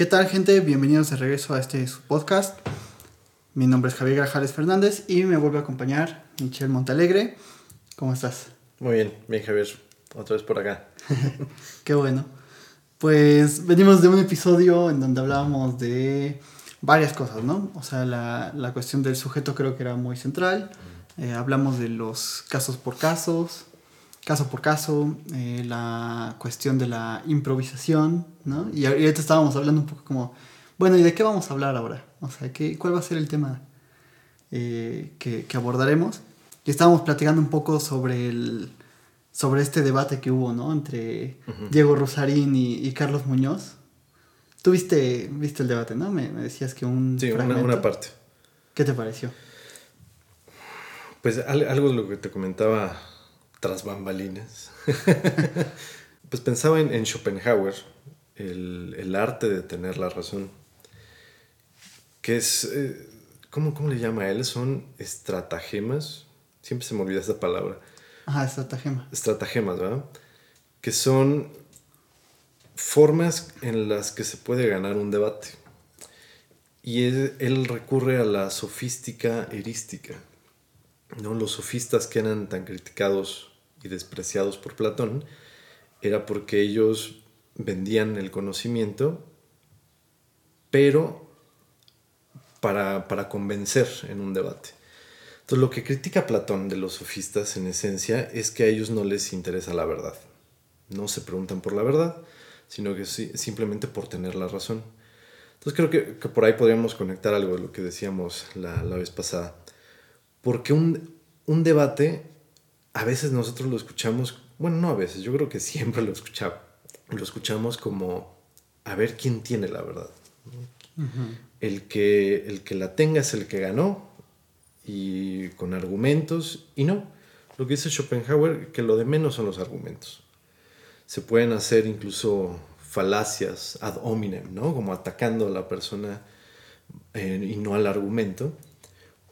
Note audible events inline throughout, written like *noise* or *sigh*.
¿Qué tal gente? Bienvenidos de regreso a este su podcast. Mi nombre es Javier Grajales Fernández y me vuelve a acompañar Michelle Montalegre. ¿Cómo estás? Muy bien, bien Javier, otra vez por acá. *laughs* Qué bueno. Pues venimos de un episodio en donde hablábamos de varias cosas, ¿no? O sea, la, la cuestión del sujeto creo que era muy central. Eh, hablamos de los casos por casos, caso por caso, eh, la cuestión de la improvisación, ¿no? Y ahorita estábamos hablando un poco como, bueno, ¿y de qué vamos a hablar ahora? O sea, ¿qué, ¿cuál va a ser el tema eh, que, que, abordaremos? Y estábamos platicando un poco sobre, el, sobre este debate que hubo, ¿no? Entre Diego Rosarín y, y, Carlos Muñoz. Tú viste, viste el debate, ¿no? Me, me decías que un... Sí, una, una parte. ¿Qué te pareció? Pues algo de lo que te comentaba tras bambalinas. *laughs* pues pensaba en, Schopenhauer, el, el, arte de tener la razón. Que es. Eh, ¿cómo, ¿Cómo le llama a él? Son estratagemas. Siempre se me olvida esa palabra. Ajá, estratagema. Estratagemas, ¿verdad? Que son formas en las que se puede ganar un debate. Y él, él recurre a la sofística erística. ¿no? Los sofistas que eran tan criticados y despreciados por Platón era porque ellos vendían el conocimiento, pero para, para convencer en un debate. Entonces lo que critica Platón de los sofistas en esencia es que a ellos no les interesa la verdad. No se preguntan por la verdad, sino que simplemente por tener la razón. Entonces creo que, que por ahí podríamos conectar algo de lo que decíamos la, la vez pasada. Porque un, un debate a veces nosotros lo escuchamos, bueno, no a veces, yo creo que siempre lo escuchamos, lo escuchamos como a ver quién tiene la verdad. el, que, el que la tenga es el que ganó y con argumentos y no. Lo que dice Schopenhauer, que lo de menos son los argumentos. Se pueden hacer incluso falacias ad hominem, ¿no? Como atacando a la persona eh, y no al argumento,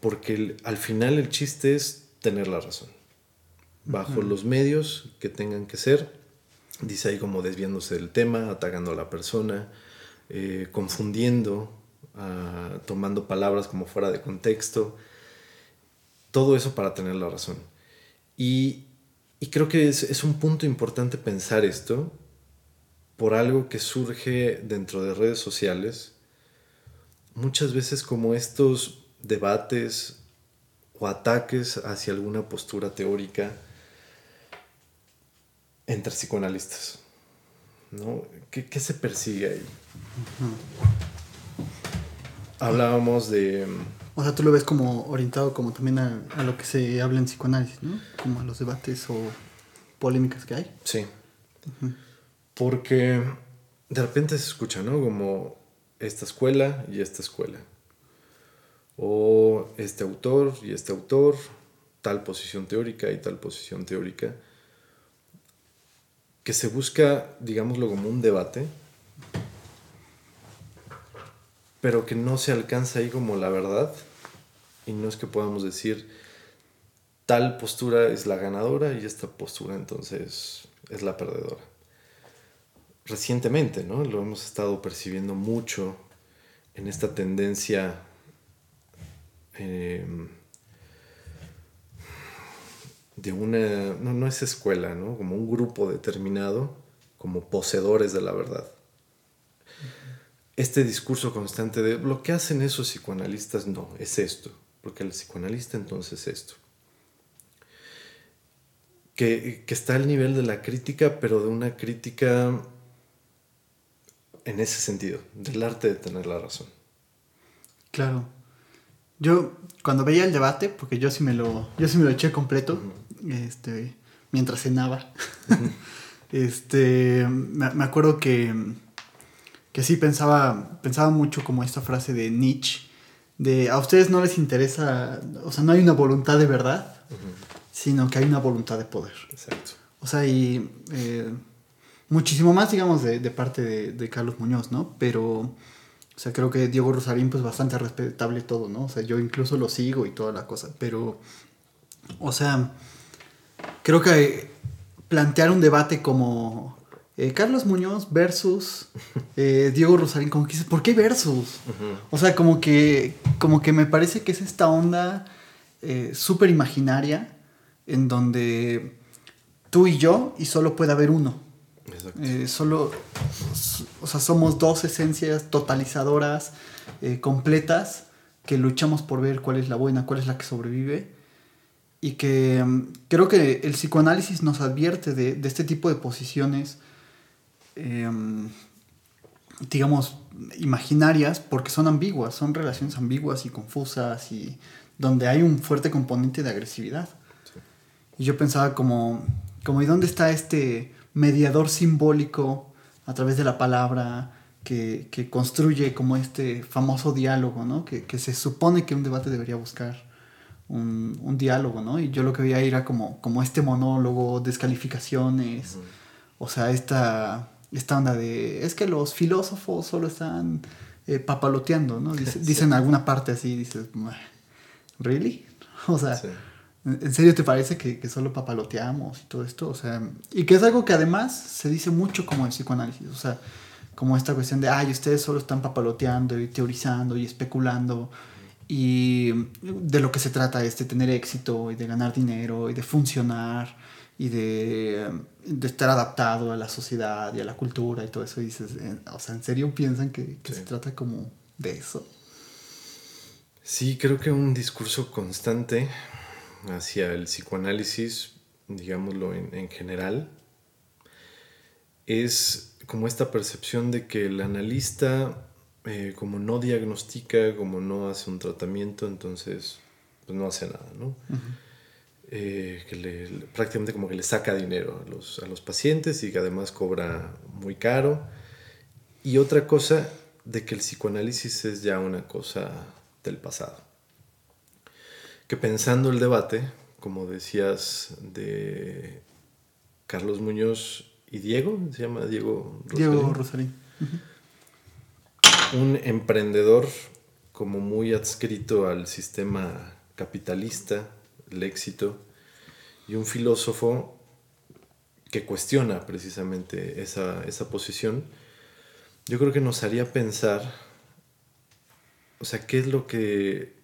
porque al final el chiste es tener la razón bajo los medios que tengan que ser. Dice ahí como desviándose del tema, atacando a la persona, eh, confundiendo, ah, tomando palabras como fuera de contexto. Todo eso para tener la razón. Y, y creo que es, es, un punto importante pensar esto por algo que surge dentro de redes sociales. Muchas veces como estos debates o ataques hacia alguna postura teórica entre psicoanalistas. ¿no? ¿Qué, ¿Qué, se persigue ahí? Hablábamos de... O sea, tú lo ves como orientado como también a, a, lo que se habla en psicoanálisis, ¿no? Como a los debates o polémicas que hay. Sí. Uh -huh. Porque de repente se escucha, ¿no? Como esta escuela y esta escuela. O este autor y este autor, tal posición teórica y tal posición teórica que se busca, digámoslo, como un debate, pero que no se alcanza ahí como la verdad, y no es que podamos decir tal postura es la ganadora y esta postura entonces es la perdedora. Recientemente, ¿no? Lo hemos estado percibiendo mucho en esta tendencia eh, de una, no, no es escuela, ¿no? Como un grupo determinado, como poseedores de la verdad. Este discurso constante de lo que hacen esos psicoanalistas, no, es esto, porque el psicoanalista entonces es esto. Que, que está al nivel de la crítica, pero de una crítica en ese sentido, del arte de tener la razón. Claro. Yo, cuando veía el debate, porque yo sí me lo, yo sí me lo eché completo, uh -huh este, mientras cenaba. *laughs* este, me, me, acuerdo que, que sí pensaba, pensaba mucho como esta frase de Nietzsche, de a ustedes no les interesa, o sea, no hay una voluntad de verdad, uh -huh. sino que hay una voluntad de poder. Exacto. O sea, y eh, muchísimo más, digamos, de, de parte de, de, Carlos Muñoz, ¿no? Pero, o sea, creo que Diego Rosarín, pues bastante respetable todo, ¿no? O sea, yo incluso lo sigo y toda la cosa, pero, o sea, creo que plantear un debate como eh, Carlos Muñoz versus *laughs* eh, Diego Rosarín, como que dices, ¿por qué versus? O sea, como que, como que me parece que es esta onda eh, súper imaginaria en donde tú y yo y solo puede haber uno. Eh, solo, o sea, somos dos esencias totalizadoras, completas, que luchamos por ver cuál es la buena, cuál es la que sobrevive. Y que mm, creo que el psicoanálisis nos advierte de, de este tipo de posiciones Em, digamos, imaginarias porque son ambiguas, son relaciones ambiguas y confusas y donde hay un fuerte componente de agresividad. Y yo pensaba como, como, ¿y dónde está este mediador simbólico a través de la palabra que, que construye como este famoso diálogo, ¿no? Que, que, se supone que un debate debería buscar un, un, diálogo, ¿no? Y yo lo que veía era como, como este monólogo, descalificaciones, o sea, esta esta onda de, es que los filósofos solo están eh, papaloteando, ¿no? *laughs* dicen alguna parte así, dices, ¿really? *laughs* O sea, ¿en serio te parece que, que, solo papaloteamos y todo esto? O sea, y que es algo que además se dice mucho como en psicoanálisis, o sea, como esta cuestión de, ay, ustedes solo están papaloteando y teorizando y especulando. Y de lo que se trata es de tener éxito y de ganar dinero y de funcionar y de, estar adaptado a la sociedad y a la cultura y todo eso. Y dices, eh, o sea, ¿en serio piensan que, se trata como de eso? Sí, creo que un discurso constante hacia el psicoanálisis, digámoslo en, general, es como esta percepción de que el analista, eh, como no diagnostica, como no hace un tratamiento, entonces pues no hace nada, ¿no? Eh, que le, prácticamente como que le saca dinero a los, a los pacientes y que además cobra muy caro. Y otra cosa de que el psicoanálisis es ya una cosa del pasado. Que pensando el debate, como decías, de Carlos Muñoz y Diego, se llama Diego Rosarín. Diego Rosarín. Un emprendedor como muy adscrito al sistema capitalista, el éxito, y un filósofo que cuestiona precisamente esa, posición, yo creo que nos haría pensar, o sea, qué es lo que,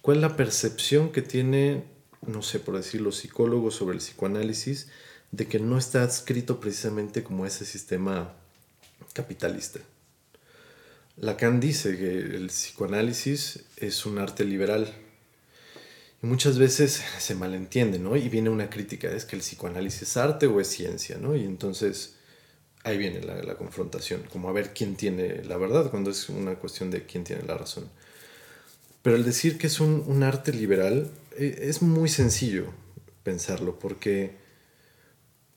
cuál es la percepción que tiene, no sé, por decir, los psicólogos sobre el psicoanálisis, de que no está adscrito precisamente como ese sistema capitalista. Lacan dice que el psicoanálisis es un arte liberal, muchas veces se malentiende, ¿no? Y viene una crítica, es que el psicoanálisis es arte o es ciencia, ¿no? Y entonces ahí viene la, confrontación, como a ver quién tiene la verdad, cuando es una cuestión de quién tiene la razón. Pero el decir que es un, arte liberal eh, es muy sencillo pensarlo, porque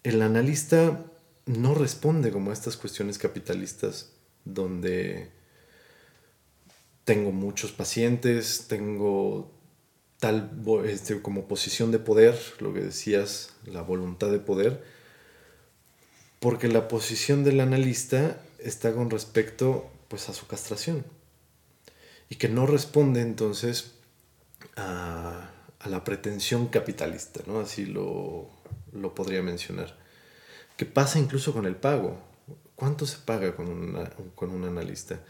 el analista no responde como a estas cuestiones capitalistas donde tengo muchos pacientes, tengo tal este, como posición de poder, lo que decías, la voluntad de poder, porque la posición del analista está con respecto pues a su castración y que no responde entonces a, la pretensión capitalista, ¿no? así lo, lo, podría mencionar. Que pasa incluso con el pago. ¿Cuánto se paga con, con un analista?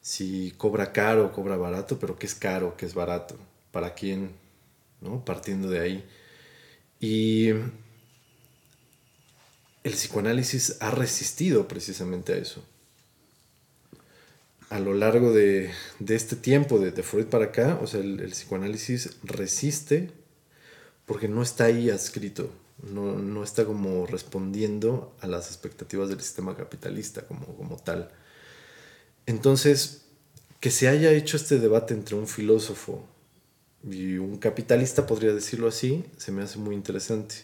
Si cobra caro, cobra barato, pero ¿qué es caro, qué es barato? para quién, ¿no? Partiendo de ahí. Y el psicoanálisis ha resistido precisamente a eso. A lo largo de, este tiempo, de, Freud para acá, o sea, el, psicoanálisis resiste porque no está ahí adscrito, no, no, está como respondiendo a las expectativas del sistema capitalista como, como tal. Entonces, que se haya hecho este debate entre un filósofo y un capitalista, podría decirlo así, se me hace muy interesante.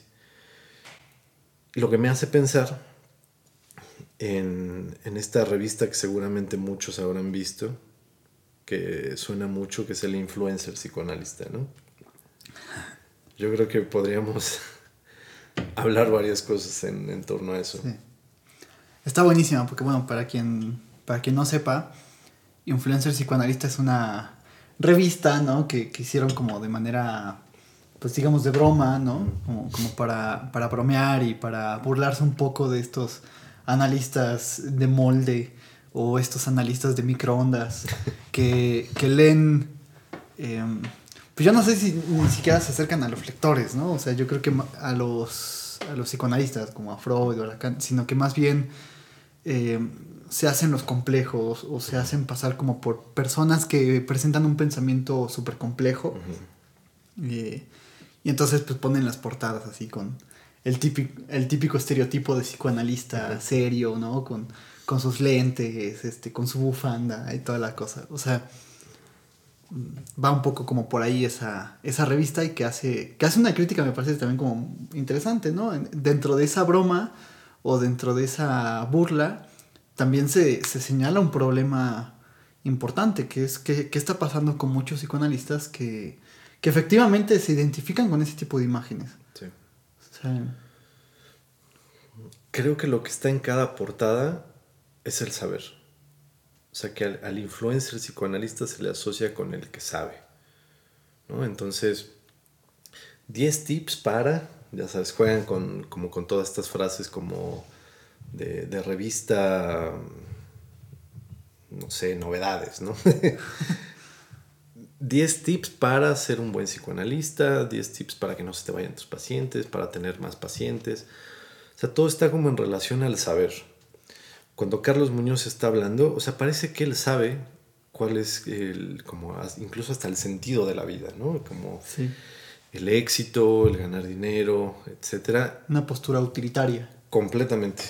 Lo que me hace pensar en, esta revista que seguramente muchos habrán visto, que suena mucho, que es el influencer psicoanalista, ¿no? Yo creo que podríamos *laughs* hablar varias cosas en, torno a eso. Está buenísima, porque bueno, para quien, para quien no sepa, influencer psicoanalista es una revista, ¿no? Que, que, hicieron como de manera, pues digamos, de broma, ¿no? Como, como para, para bromear y para burlarse un poco de estos analistas de molde o estos analistas de microondas *laughs* que, que leen, em, pues yo no sé si ni siquiera se acercan a los lectores, ¿no? O sea, yo creo que a los, a los psicoanalistas como a Freud o a Lacan, sino que más bien em, se hacen los complejos o se hacen pasar como por personas que presentan un pensamiento súper complejo. Eh, y entonces pues ponen las portadas así con el típico, el típico estereotipo de psicoanalista serio, ¿no? Con, con sus lentes, este, con su bufanda y toda la cosa. O sea, mm, va un poco como por ahí esa, esa revista y que hace, que hace una crítica, me parece también como interesante, ¿no? Dentro de esa broma o dentro de esa burla, también se, señala un problema importante, que es que, qué está pasando con muchos psicoanalistas que, que, efectivamente se identifican con ese tipo de imágenes. Sí. Creo que lo que está en cada portada es el saber. O sea, que al, influencer psicoanalista se le asocia con el que sabe. ¿no? Entonces, 10 tips para, ya sabes, juegan con, como con todas estas frases como de, revista, no sé, novedades, ¿no? *laughs* 10 tips para ser un buen psicoanalista, 10 tips para que no se te vayan tus pacientes, para tener más pacientes. O sea, todo está como en relación al saber. Cuando Carlos Muñoz está hablando, o sea, parece que él sabe cuál es el, como incluso hasta el sentido de la vida, ¿no? Como el éxito, el ganar dinero, etcétera. Una postura utilitaria. Completamente.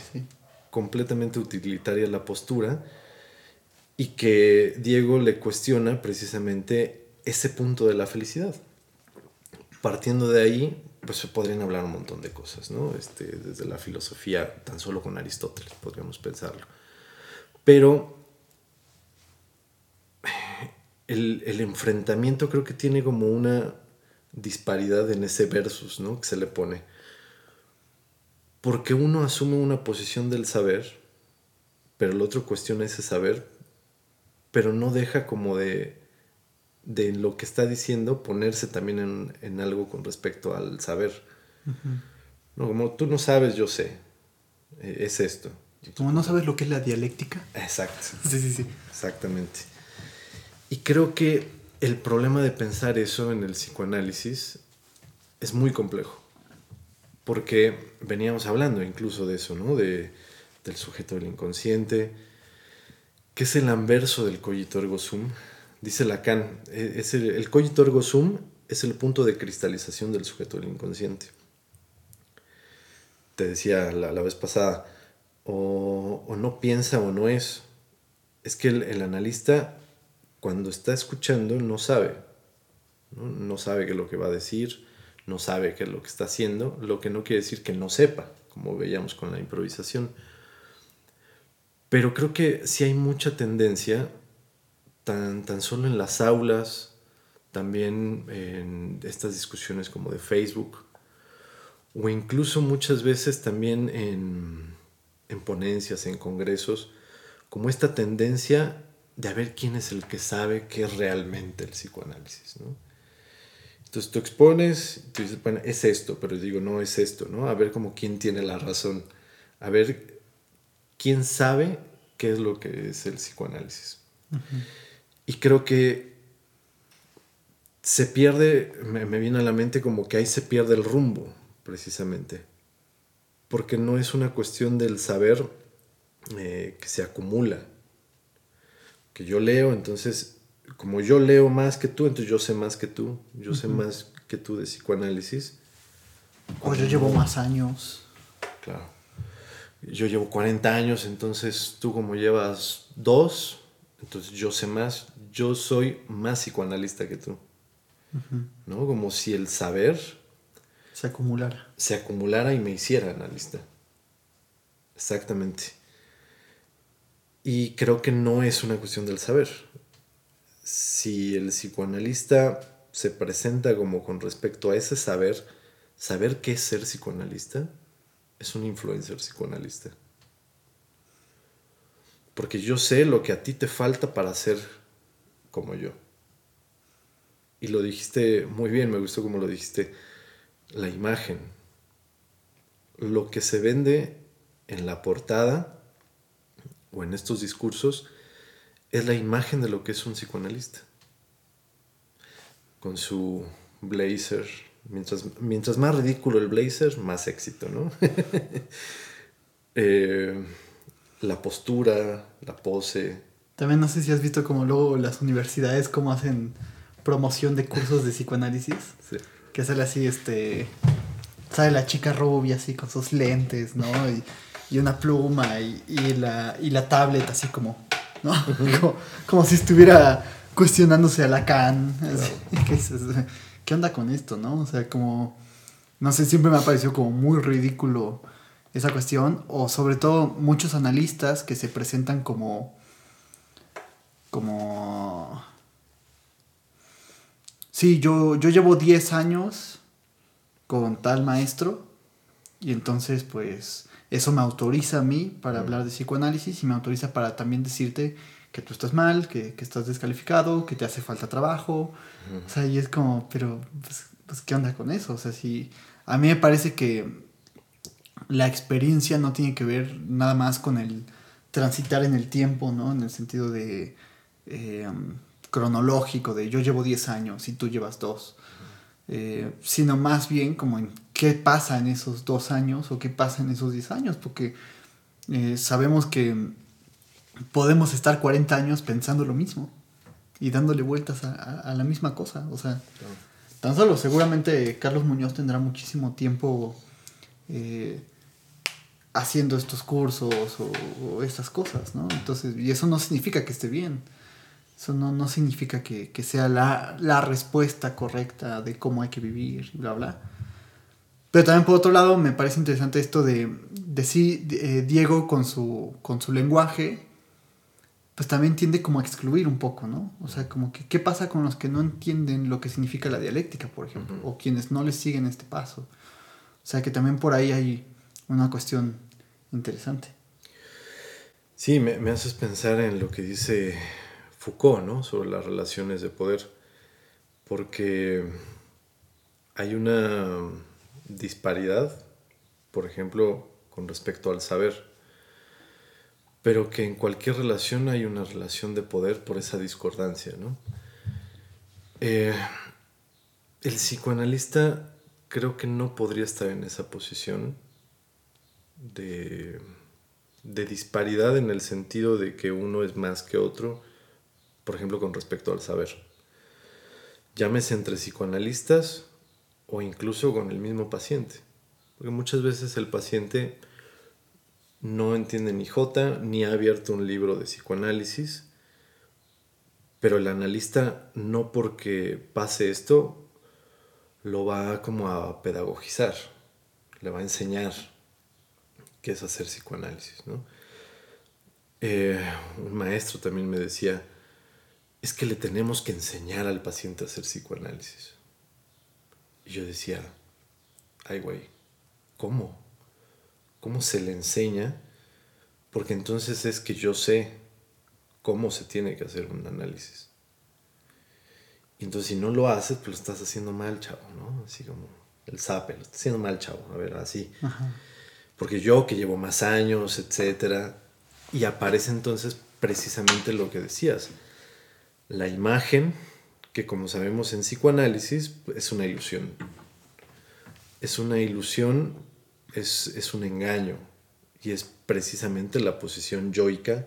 Completamente utilitaria la postura. Y que Diego le cuestiona precisamente ese punto de la felicidad. Partiendo de ahí, pues se podrían hablar un montón de cosas, ¿no? Este, desde la filosofía, tan solo con Aristóteles podríamos pensarlo. Pero el, el, enfrentamiento creo que tiene como una disparidad en ese versus, ¿no? Que se le pone porque uno asume una posición del saber, pero el otro cuestiona ese saber, pero no deja como de, de lo que está diciendo ponerse también en, algo con respecto al saber. no, como tú no sabes, yo sé. E, es esto. Como no sabes lo que es la dialéctica. Exacto. *laughs* Sí, sí, sí. Exactamente. Y creo que el problema de pensar eso en el psicoanálisis es muy complejo porque veníamos hablando incluso de eso, ¿no? De, del sujeto del inconsciente, que es el anverso del cogito ergo sum. Dice Lacan, e, es el, el cogito ergo sum es el punto de cristalización del sujeto del inconsciente. Te decía la, vez pasada, o, no piensa o no es. Es que el, analista, cuando está escuchando, no sabe. ¿no? no sabe qué es lo que va a decir, no sabe qué es lo que está haciendo, lo que no quiere decir que no sepa, como veíamos con la improvisación. Pero creo que sí hay mucha tendencia, tan, tan solo en las aulas, también en estas discusiones como de Facebook, o incluso muchas veces también en, en ponencias, en congresos, como esta tendencia de a ver quién es el que sabe qué es realmente el psicoanálisis. ¿no? Entonces tú expones, tú dices, bueno, es esto, pero digo, no es esto, ¿no? A ver como quién tiene la razón, a ver quién sabe qué es lo que es el psicoanálisis. Y creo que se pierde, me, viene a la mente como que ahí se pierde el rumbo, precisamente. Porque no es una cuestión del saber eh, que se acumula. Que yo leo, entonces como yo leo más que tú, entonces yo sé más que tú, yo sé más que tú de psicoanálisis. O yo llevo más años. Claro. Yo llevo 40 años, entonces tú como llevas dos, entonces yo sé más, yo soy más psicoanalista que tú. ¿No? Como si el saber se acumulara. Se acumulara y me hiciera analista. Exactamente. Y creo que no es una cuestión del saber si el psicoanalista se presenta como con respecto a ese saber, saber qué es ser psicoanalista, es un influencer psicoanalista. Porque yo sé lo que a ti te falta para ser como yo. Y lo dijiste muy bien, me gustó como lo dijiste, la imagen. Lo que se vende en la portada o en estos discursos es la imagen de lo que es un psicoanalista. Con su blazer. Mientras, mientras más ridículo el blazer, más éxito, ¿no? *laughs* Eh, la postura, la pose. También no sé si has visto como luego las universidades cómo hacen promoción de cursos de psicoanálisis. *laughs* Sí. Que sale así, este... Sale la chica rubia así con sus lentes, ¿no? Y, y una pluma y, y, la, y la tablet así como... ¿no? *laughs* como, como, si estuviera cuestionándose a Lacan. Así, ¿qué, es *laughs* ¿Qué onda con esto, no? O sea, como... No sé, siempre me ha parecido como muy ridículo esa cuestión. O sobre todo muchos analistas que se presentan como... Como... Sí, yo, yo llevo 10 años con tal maestro y entonces pues eso me autoriza a mí para hablar de psicoanálisis y me autoriza para también decirte que tú estás mal, que, que estás descalificado, que te hace falta trabajo. O sea, y es como, pero pues, pues, ¿qué onda con eso? O sea, si a mí me parece que la experiencia no tiene que ver nada más con el transitar en el tiempo, ¿no? En el sentido de eh, cronológico, de yo llevo 10 años y tú llevas 2. Eh, sino más bien como en qué pasa en esos dos años o qué pasa en esos 10 años, porque eh, sabemos que podemos estar 40 años pensando lo mismo y dándole vueltas a, a, a la misma cosa. O sea, tan solo seguramente Carlos Muñoz tendrá muchísimo tiempo eh, haciendo estos cursos o, o, estas cosas, ¿no? Entonces, y eso no significa que esté bien. Eso no, no significa que, que sea la, la, respuesta correcta de cómo hay que vivir bla, bla. Pero también por otro lado me parece interesante esto de, de sí, de, eh, Diego con su, con su lenguaje, pues también tiende como a excluir un poco, ¿no? O sea, como que qué pasa con los que no entienden lo que significa la dialéctica, por ejemplo, uh -huh. o quienes no les siguen este paso. O sea, que también por ahí hay una cuestión interesante. Sí, me, me haces pensar en lo que dice Foucault, ¿no? Sobre las relaciones de poder, porque hay una disparidad, por ejemplo, con respecto al saber pero que en cualquier relación hay una relación de poder por esa discordancia, ¿no? Eh, el psicoanalista creo que no podría estar en esa posición de, de, disparidad en el sentido de que uno es más que otro, por ejemplo, con respecto al saber. Llámese entre psicoanalistas o incluso con el mismo paciente, porque muchas veces el paciente no entiende ni J, ni ha abierto un libro de psicoanálisis, pero el analista no porque pase esto lo va como a pedagogizar, le va a enseñar qué es hacer psicoanálisis. ¿no? Eh, un maestro también me decía, es que le tenemos que enseñar al paciente a hacer psicoanálisis. Y yo decía, ay güey, ¿cómo? ¿Cómo se le enseña? Porque entonces es que yo sé cómo se tiene que hacer un análisis. Y entonces si no lo haces, pues lo estás haciendo mal, chavo, ¿no? Así como el zape, lo estás haciendo mal, chavo, a ver, así. Ajá. Porque yo que llevo más años, etcétera, y aparece entonces precisamente lo que decías. La imagen, que como sabemos en psicoanálisis, es una ilusión. Es una ilusión es, es, un engaño y es precisamente la posición yoica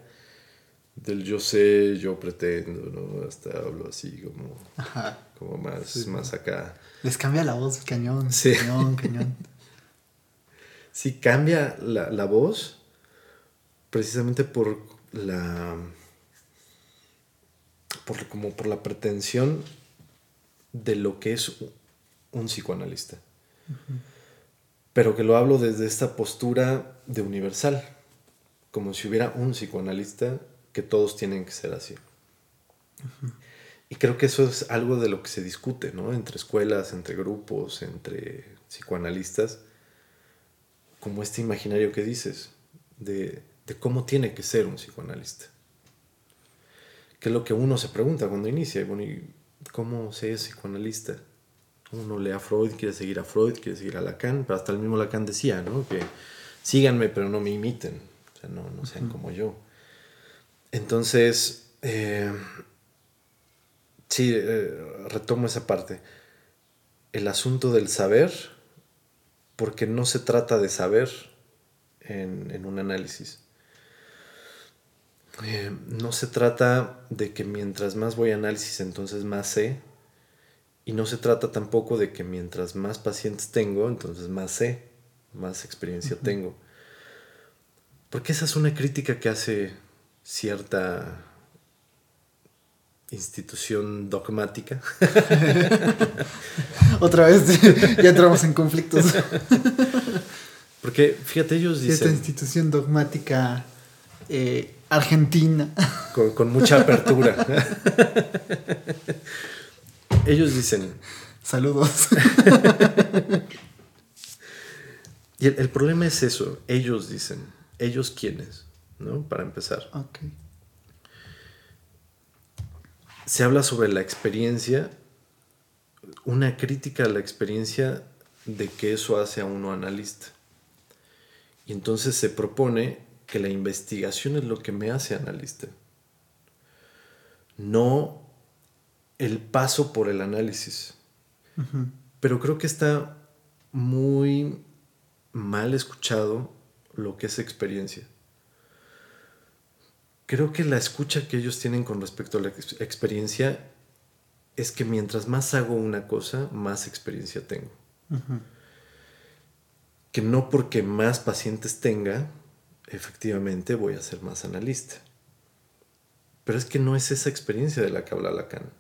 del yo sé, yo pretendo, ¿no? Hasta hablo así como, Ajá. como más, sí, más acá. Les cambia la voz, cañón, sí. cañón, cañón. *laughs* sí, cambia la, la voz precisamente por la por, como por la pretensión de lo que es un psicoanalista. Uh -huh pero que lo hablo desde esta postura de universal, como si hubiera un psicoanalista que todos tienen que ser así. Uh -huh. Y creo que eso es algo de lo que se discute, ¿no? Entre escuelas, entre grupos, entre psicoanalistas, como este imaginario que dices, de, de cómo tiene que ser un psicoanalista. Que es lo que uno se pregunta cuando inicia, bueno, ¿y cómo se es psicoanalista? uno lee a Freud, quiere seguir a Freud, quiere seguir a Lacan, pero hasta el mismo Lacan decía, ¿no? Que síganme, pero no me imiten, o sea, no, no sean como yo. Entonces, eh, sí, eh, retomo esa parte. El asunto del saber, porque no se trata de saber en, en un análisis. Eh, no se trata de que mientras más voy a análisis, entonces más sé. Y no se trata tampoco de que mientras más pacientes tengo, entonces más sé, más experiencia tengo. Porque esa es una crítica que hace cierta institución dogmática. *laughs* Otra vez ya entramos en conflictos. Porque fíjate, ellos dicen... Esta institución dogmática eh, argentina. Con, mucha apertura. ellos dicen... Saludos. y el, problema es eso, ellos dicen, ellos quiénes, ¿no? Para empezar. Se habla sobre la experiencia, una crítica a la experiencia de que eso hace a uno analista. Y entonces se propone que la investigación es lo que me hace analista, no el paso por el análisis. Pero creo que está muy mal escuchado lo que es experiencia. Creo que la escucha que ellos tienen con respecto a la experiencia es que mientras más hago una cosa, más experiencia tengo. Que no porque más pacientes tenga, efectivamente voy a ser más analista. Pero es que no es esa experiencia de la que habla Lacan.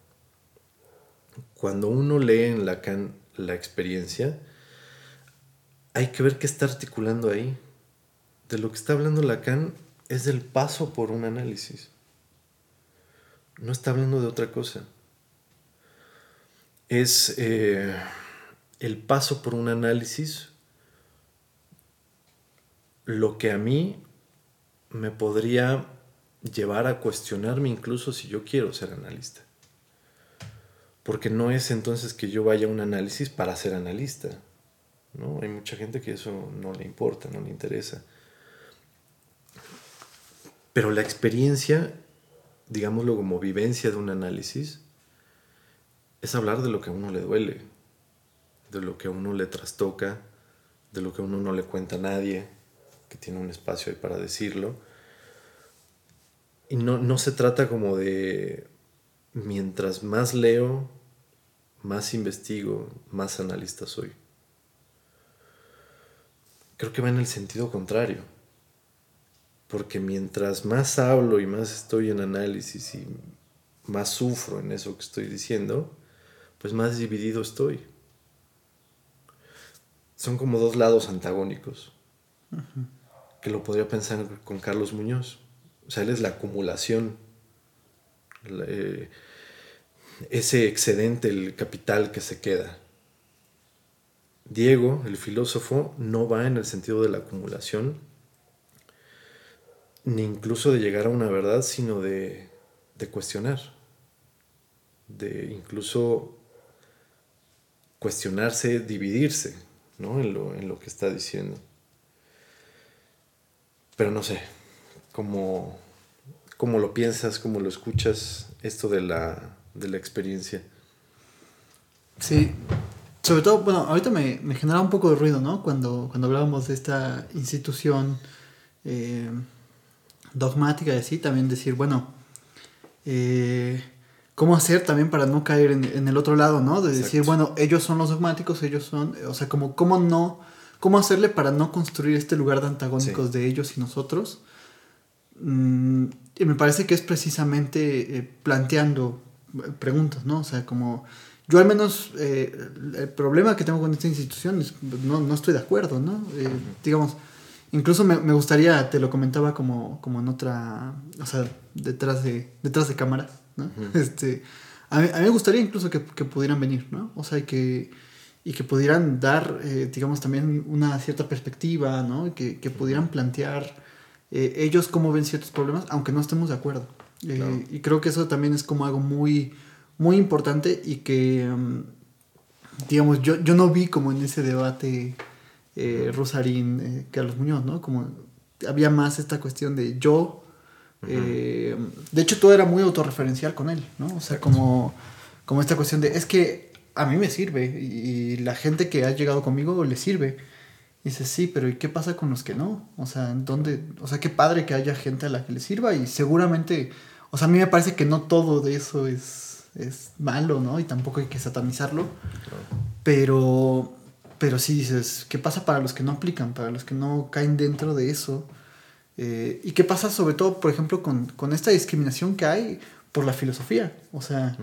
Cuando uno lee en Lacan la experiencia, hay que ver qué está articulando ahí. De lo que está hablando Lacan es del paso por un análisis. No está hablando de otra cosa. Es eh, el paso por un análisis lo que a mí me podría llevar a cuestionarme incluso si yo quiero ser analista. Porque no es entonces que yo vaya a un análisis para ser analista. ¿no? Hay mucha gente que eso no le importa, no le interesa. Pero la experiencia, digámoslo como vivencia de un análisis, es hablar de lo que a uno le duele, de lo que a uno le trastoca, de lo que a uno no le cuenta a nadie, que tiene un espacio ahí para decirlo. Y no, no se trata como de, mientras más leo, más investigo, más analista soy. Creo que va en el sentido contrario. Porque mientras más hablo y más estoy en análisis y más sufro en eso que estoy diciendo, pues más dividido estoy. Son como dos lados antagónicos que lo podría pensar con Carlos Muñoz. O sea, él es la acumulación, eh, ese excedente, el capital que se queda. Diego, el filósofo, no va en el sentido de la acumulación, ni incluso de llegar a una verdad, sino de, de cuestionar, de incluso cuestionarse, dividirse ¿no? en, lo, en lo que está diciendo. Pero no sé, cómo, cómo lo piensas, cómo lo escuchas, esto de la, de la experiencia. Sí, sobre todo, bueno, ahorita me, me genera un poco de ruido, ¿no? Cuando, cuando hablábamos de esta institución eh, dogmática y así, también decir, bueno, eh, ¿cómo hacer también para no caer en, en el otro lado, ¿no? De decir, bueno, ellos son los dogmáticos, ellos son, o sea, como, ¿cómo no ¿Cómo hacerle para no construir este lugar de antagónicos de ellos y nosotros? Mm, y me parece que es precisamente eh, planteando eh, preguntas, ¿no? O sea, como yo al menos eh, el problema que tengo con esta institución es no, no estoy de acuerdo, ¿no? digamos, incluso me, me, gustaría, te lo comentaba como, como en otra, o sea, detrás de, detrás de cámara, ¿no? *laughs* este, a mí, a mí, me gustaría incluso que, que, pudieran venir, ¿no? O sea, que y que pudieran dar, eh, digamos, también una cierta perspectiva, ¿no? Que, que pudieran plantear eh, ellos cómo ven ciertos problemas, aunque no estemos de acuerdo. Eh, y creo que eso también es como algo muy, muy importante y que, mm, digamos, yo, yo no vi como en ese debate Rosarín, Carlos Muñoz, ¿no? Como había más esta cuestión de yo. de hecho, todo era muy autorreferencial con él, ¿no? O sea, como, como esta cuestión de, es que a mí me sirve y la gente que ha llegado conmigo le sirve. Y dices, sí, pero ¿y qué pasa con los que no? O sea, ¿dónde? O sea, qué padre que haya gente a la que le sirva y seguramente, o sea, a mí me parece que no todo de eso es, es malo, ¿no? Y tampoco hay que satanizarlo. Pero, pero sí dices, ¿qué pasa para los que no aplican, para los que no caen dentro de eso? Eh, ¿Y qué pasa sobre todo, por ejemplo, con, con esta discriminación que hay por la filosofía? O sea,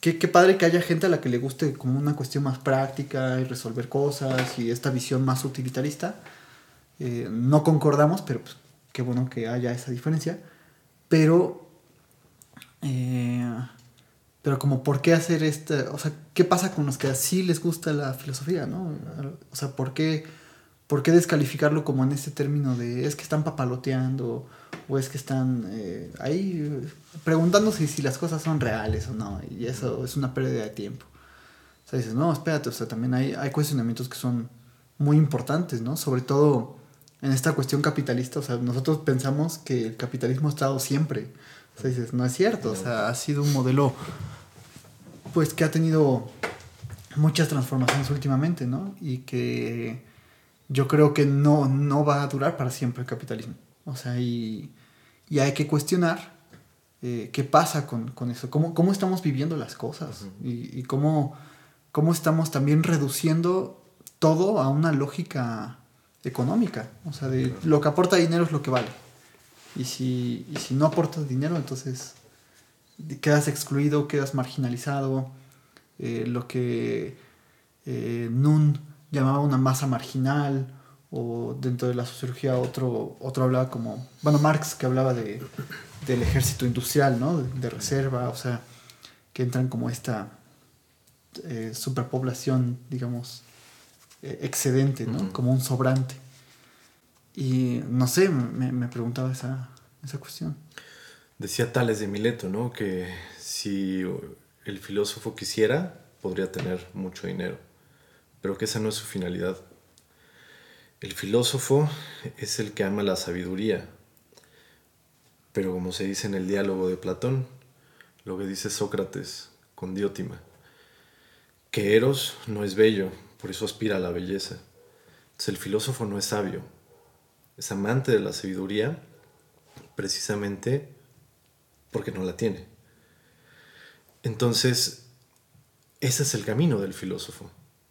qué, qué padre que haya gente a la que le guste como una cuestión más práctica y resolver cosas y esta visión más utilitarista. Eh, no concordamos, pero pues, qué bueno que haya esa diferencia. Pero, eh, pero como, ¿por qué hacer esta? O sea, ¿qué pasa con los que así les gusta la filosofía, no? O sea, ¿por qué, por qué descalificarlo como en este término de es que están papaloteando o es que están eh, ahí eh, preguntándose si las cosas son reales o no? Y eso es una pérdida de tiempo. O sea, dices, no, espérate, o sea, también hay, hay cuestionamientos que son muy importantes, ¿no? Sobre todo en esta cuestión capitalista, o sea, nosotros pensamos que el capitalismo ha estado siempre. O sea, dices, no es cierto, o sea, ha sido un modelo, pues, que ha tenido muchas transformaciones últimamente, ¿no? Y que yo creo que no, no va a durar para siempre el capitalismo. O sea, y, y hay que cuestionar eh, qué pasa con, con eso, cómo, cómo, estamos viviendo las cosas uh -huh. y, y cómo, cómo estamos también reduciendo todo a una lógica económica. O sea, de lo que aporta dinero es lo que vale. Y si, y si no aportas dinero, entonces quedas excluido, quedas marginalizado. Eh, lo que eh, Nun llamaba una masa marginal, o dentro de la sociología otro, otro hablaba como, bueno, Marx que hablaba de, del ejército industrial, ¿no? De, de reserva, o sea, que entran como esta eh, superpoblación, digamos, eh, excedente, ¿no? Uh -huh. Como un sobrante. Y no sé, me, me preguntaba esa, esa cuestión. Decía Tales de Mileto, ¿no? Que si el filósofo quisiera, podría tener mucho dinero, pero que esa no es su finalidad. El filósofo es el que ama la sabiduría, pero como se dice en el diálogo de Platón, lo que dice Sócrates con Diótima, que Eros no es bello, por eso aspira a la belleza. Entonces el filósofo no es sabio, es amante de la sabiduría precisamente porque no la tiene. Entonces, ese es el camino del filósofo,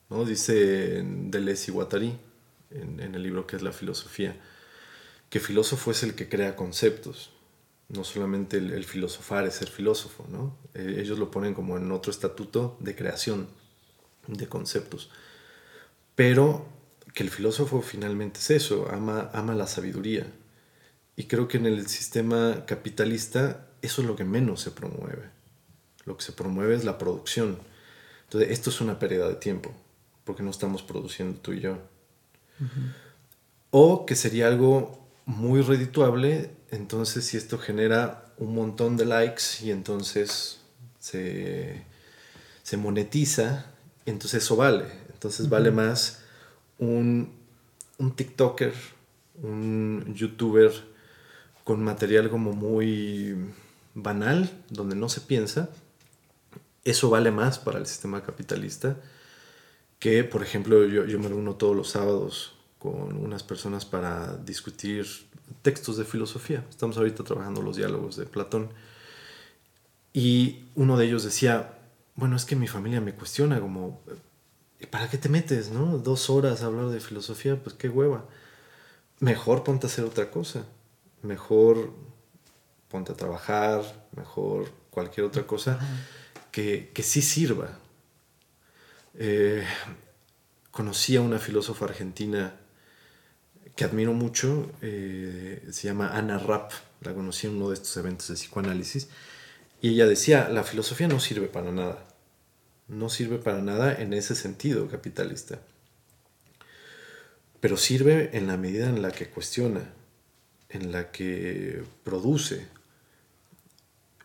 ¿no? Dice Deleuze y Guattari en, en el libro que es la filosofía, que filósofo es el que crea conceptos, no solamente el, el filosofar es ser filósofo, ¿no? Eh, ellos lo ponen como en otro estatuto de creación de conceptos. Pero que el filósofo finalmente es eso, ama, ama la sabiduría. Y creo que en el sistema capitalista eso es lo que menos se promueve. Lo que se promueve es la producción. Entonces, esto es una pérdida de tiempo, porque no estamos produciendo tú y yo. Uh -huh. O que sería algo muy redituable, entonces si esto genera un montón de likes y entonces se, se monetiza, entonces eso vale. Entonces uh -huh. vale más un, un TikToker, un youtuber con material como muy banal, donde no se piensa, eso vale más para el sistema capitalista que, por ejemplo, yo, yo me reúno todos los sábados con unas personas para discutir textos de filosofía. Estamos ahorita trabajando los diálogos de Platón. Y uno de ellos decía, bueno, es que mi familia me cuestiona como, ¿para qué te metes, no? Dos horas a hablar de filosofía, pues qué hueva. Mejor ponte a hacer otra cosa. Mejor ponte a trabajar, mejor cualquier otra cosa que, que sí sirva. Eh, conocí a una filósofa argentina que admiro mucho, eh, se llama Ana Rapp, la conocí en uno de estos eventos de psicoanálisis, y ella decía, la filosofía no sirve para nada, no sirve para nada en ese sentido capitalista, pero sirve en la medida en la que cuestiona, en la que produce.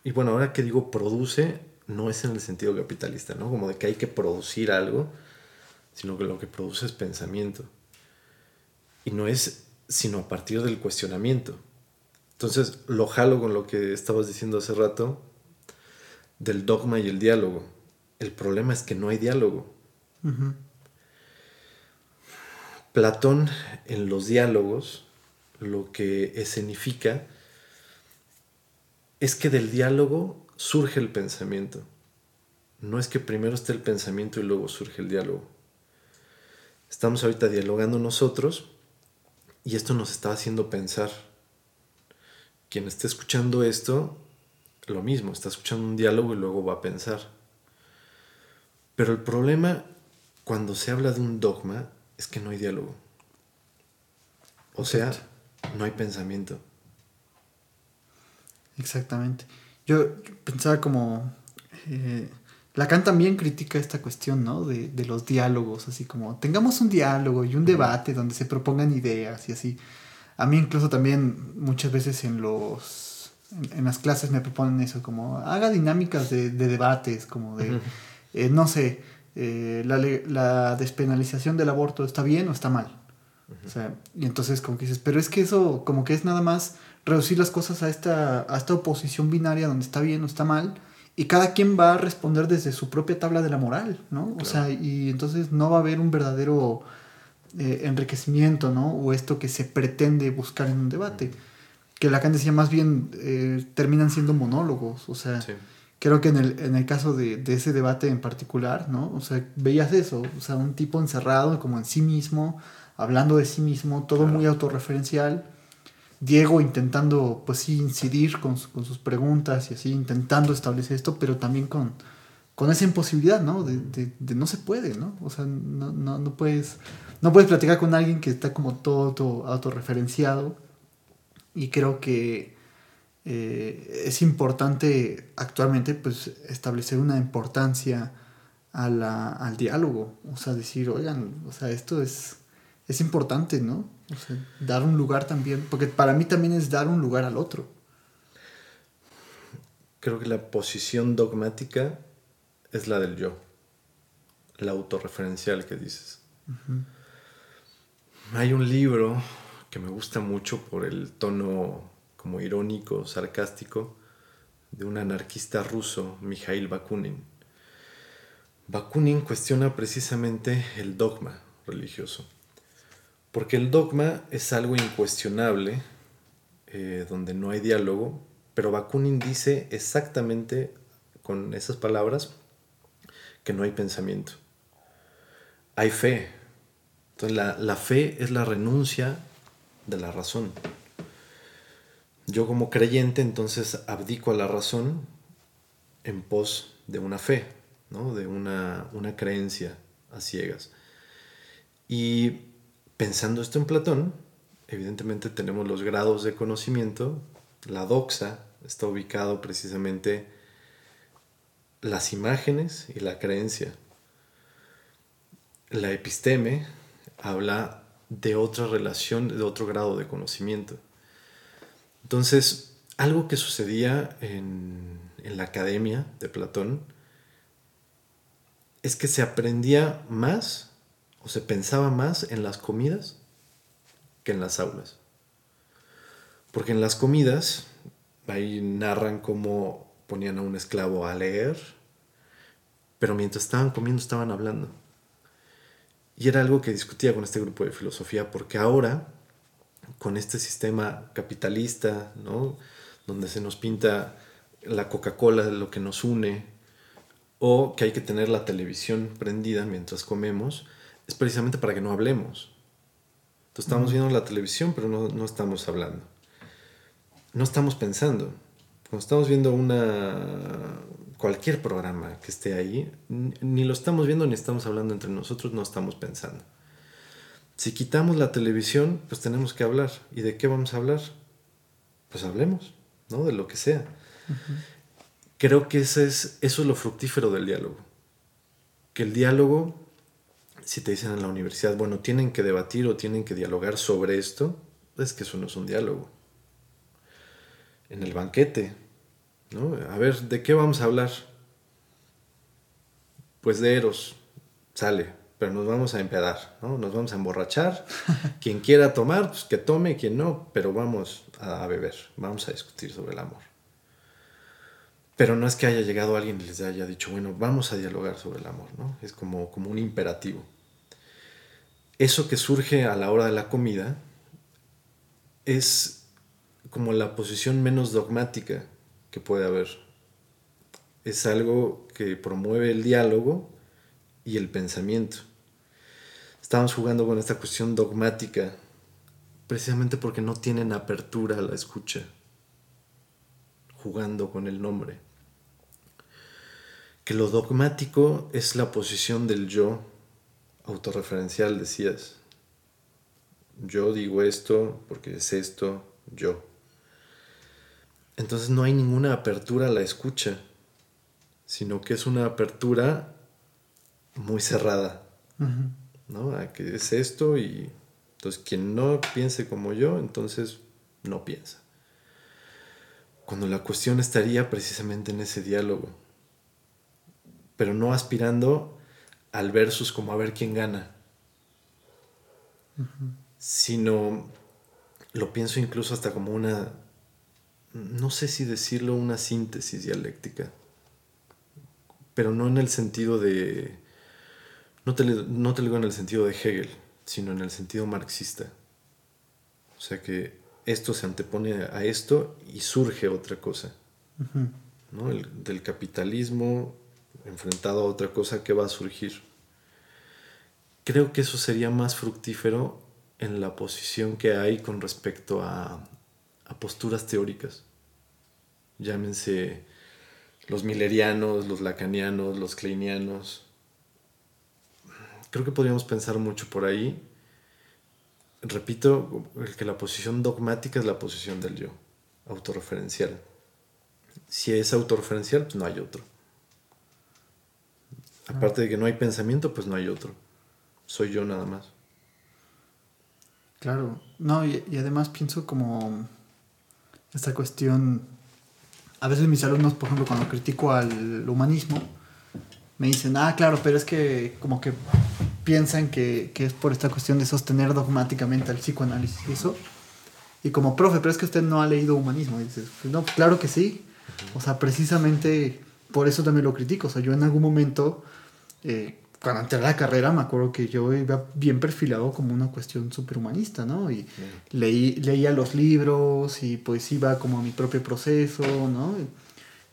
Y bueno, ahora que digo produce, no es en el sentido capitalista, ¿no? Como de que hay que producir algo, sino que lo que produce es pensamiento. Y no es sino a partir del cuestionamiento. Entonces, lo jalo con lo que estabas diciendo hace rato del dogma y el diálogo. El problema es que no hay diálogo. Platón en los diálogos lo que escenifica es que del diálogo surge el pensamiento. No es que primero esté el pensamiento y luego surge el diálogo. Estamos ahorita dialogando nosotros y esto nos está haciendo pensar. Quien esté escuchando esto, lo mismo, está escuchando un diálogo y luego va a pensar. Pero el problema cuando se habla de un dogma es que no hay diálogo. O sea, no hay pensamiento. Exactamente. Yo pensaba como... Eh, Lacan también critica esta cuestión, ¿no? De, de, los diálogos, así como tengamos un diálogo y un debate donde se propongan ideas y así. A mí incluso también muchas veces en los en, las clases me proponen eso, como haga dinámicas de, de debates, como de, eh, no sé, eh, la, la, despenalización del aborto está bien o está mal. O sea, y entonces como que dices, pero es que eso como que es nada más reducir las cosas a esta, a esta oposición binaria donde está bien o está mal y cada quien va a responder desde su propia tabla de la moral, ¿no? O sea, y entonces no va a haber un verdadero eh, enriquecimiento, ¿no? O esto que se pretende buscar en un debate. Que Lacan decía más bien eh, terminan siendo monólogos, o sea, creo que en el, en el caso de, de, ese debate en particular, ¿no? O sea, veías eso, o sea, un tipo encerrado como en sí mismo, hablando de sí mismo, todo muy autorreferencial Diego intentando, pues sí, incidir con, sus preguntas y así, intentando establecer esto, pero también con, con esa imposibilidad, ¿no? De, no se puede, ¿no? O sea, no, no, no, puedes, no puedes platicar con alguien que está como todo, todo autorreferenciado. Y creo que eh, es importante actualmente, pues, establecer una importancia a la, al diálogo. O sea, decir, oigan, o sea, esto es, es importante, ¿no? O sea, dar un lugar también, porque para mí también es dar un lugar al otro. Creo que la posición dogmática es la del yo, la autorreferencial que dices. Hay un libro que me gusta mucho por el tono como irónico, sarcástico, de un anarquista ruso, Mikhail Bakunin. Bakunin cuestiona precisamente el dogma religioso porque el dogma es algo incuestionable, eh, donde no hay diálogo, pero Bakunin dice exactamente con esas palabras que no hay pensamiento. Hay fe. Entonces la, la fe es la renuncia de la razón. Yo como creyente entonces abdico a la razón en pos de una fe, ¿no? de una, una creencia a ciegas. Y Pensando esto en Platón, evidentemente tenemos los grados de conocimiento. La doxa está ubicado precisamente las imágenes y la creencia. La episteme habla de otra relación, de otro grado de conocimiento. Entonces, algo que sucedía en, en la academia de Platón es que se aprendía más o se pensaba más en las comidas que en las aulas. Porque en las comidas, ahí narran cómo ponían a un esclavo a leer, pero mientras estaban comiendo estaban hablando. Y era algo que discutía con este grupo de filosofía, porque ahora, con este sistema capitalista, ¿no? donde se nos pinta la Coca-Cola lo que nos une, o que hay que tener la televisión prendida mientras comemos, es precisamente para que no hablemos. Entonces estamos viendo la televisión, pero no, no, estamos hablando. No estamos pensando. Cuando estamos viendo una cualquier programa que esté ahí, ni lo estamos viendo ni estamos hablando entre nosotros, no estamos pensando. Si quitamos la televisión, pues tenemos que hablar. ¿Y de qué vamos a hablar? Pues hablemos, ¿no? De lo que sea. Creo que eso es, eso es lo fructífero del diálogo. Que el diálogo si te dicen en la universidad, bueno, tienen que debatir o tienen que dialogar sobre esto, es que eso no es un diálogo. En el banquete, ¿no? A ver, ¿de qué vamos a hablar? Pues de Eros, sale, pero nos vamos a empedar, ¿no? Nos vamos a emborrachar. *laughs* quien quiera tomar, pues que tome, quien no, pero vamos a, a beber, vamos a discutir sobre el amor. Pero no es que haya llegado alguien y les haya dicho, bueno, vamos a dialogar sobre el amor, ¿no? Es como, como un imperativo. Eso que surge a la hora de la comida es como la posición menos dogmática que puede haber. Es algo que promueve el diálogo y el pensamiento. Estamos jugando con esta cuestión dogmática precisamente porque no tienen apertura a la escucha, jugando con el nombre. Que lo dogmático es la posición del yo autorreferencial, decías. Yo digo esto porque es esto, yo. Entonces no hay ninguna apertura a la escucha, sino que es una apertura muy cerrada, ¿no? A que es esto y entonces quien no piense como yo, entonces no piensa. Cuando la cuestión estaría precisamente en ese diálogo, pero no aspirando al versus como a ver quién gana, sino lo pienso incluso hasta como una, no sé si decirlo, una síntesis dialéctica, pero no en el sentido de, no te, no te lo digo en el sentido de Hegel, sino en el sentido marxista. O sea que esto se antepone a esto y surge otra cosa. ¿no? El, del capitalismo enfrentado a otra cosa que va a surgir. Creo que eso sería más fructífero en la posición que hay con respecto a, posturas teóricas. Llámense los millerianos, los lacanianos, los kleinianos. Creo que podríamos pensar mucho por ahí. Repito, que la posición dogmática es la posición del yo, autorreferencial. Si es autorreferencial, pues no hay otro. Aparte de que no hay pensamiento, pues no hay otro. Soy yo nada más. Claro, no, y, además pienso como esta cuestión, a veces mis alumnos, por ejemplo, cuando critico al humanismo, me dicen, ah, claro, pero es que como que piensan que, que es por esta cuestión de sostener dogmáticamente al psicoanálisis y eso. Y como profe, pero es que usted no ha leído humanismo. Y dices, pues no, claro que sí. O sea, precisamente por eso también lo critico. O sea, yo en algún momento eh, cuando entré a la carrera me acuerdo que yo iba bien perfilado como una cuestión superhumanista, ¿no? Y leí, leía los libros y pues iba como a mi propio proceso, ¿no? Y,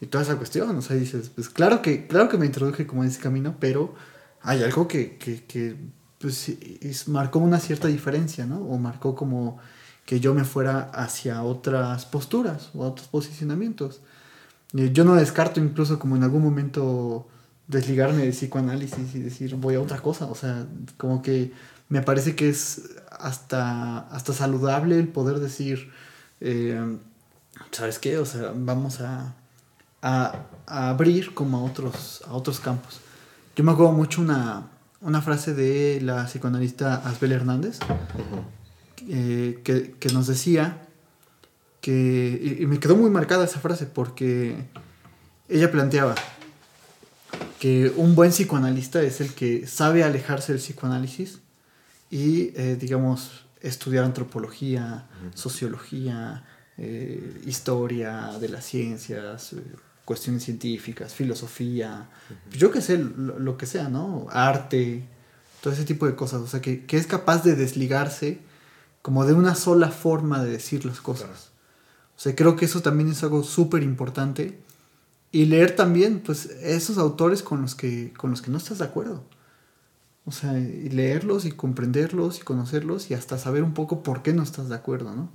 toda esa cuestión, o sea, dices, pues claro que, claro que me introduje como en ese camino, pero hay algo que, que, que pues, marcó una cierta diferencia, ¿no? O marcó como que yo me fuera hacia otras posturas o otros posicionamientos. Yo no descarto incluso como en algún momento desligarme de psicoanálisis y decir voy a otra cosa. O sea, como que me parece que es hasta, hasta saludable el poder decir, eh, ¿sabes qué? O sea, vamos a, a, abrir como a otros, a otros campos. Yo me acuerdo mucho una, una frase de la psicoanalista Asbel Hernández, eh, que, que, nos decía que, y me quedó muy marcada esa frase porque ella planteaba, que un buen psicoanalista es el que sabe alejarse del psicoanálisis y, eh, digamos, estudiar antropología, sociología, eh, historia de las ciencias, eh, cuestiones científicas, filosofía, yo qué sé, lo, que sea, ¿no? Arte, todo ese tipo de cosas. O sea, que, que, es capaz de desligarse como de una sola forma de decir las cosas. O sea, creo que eso también es algo súper importante y leer también, pues, esos autores con los que, con los que no estás de acuerdo. O sea, y leerlos y comprenderlos y conocerlos y hasta saber un poco por qué no estás de acuerdo, ¿no?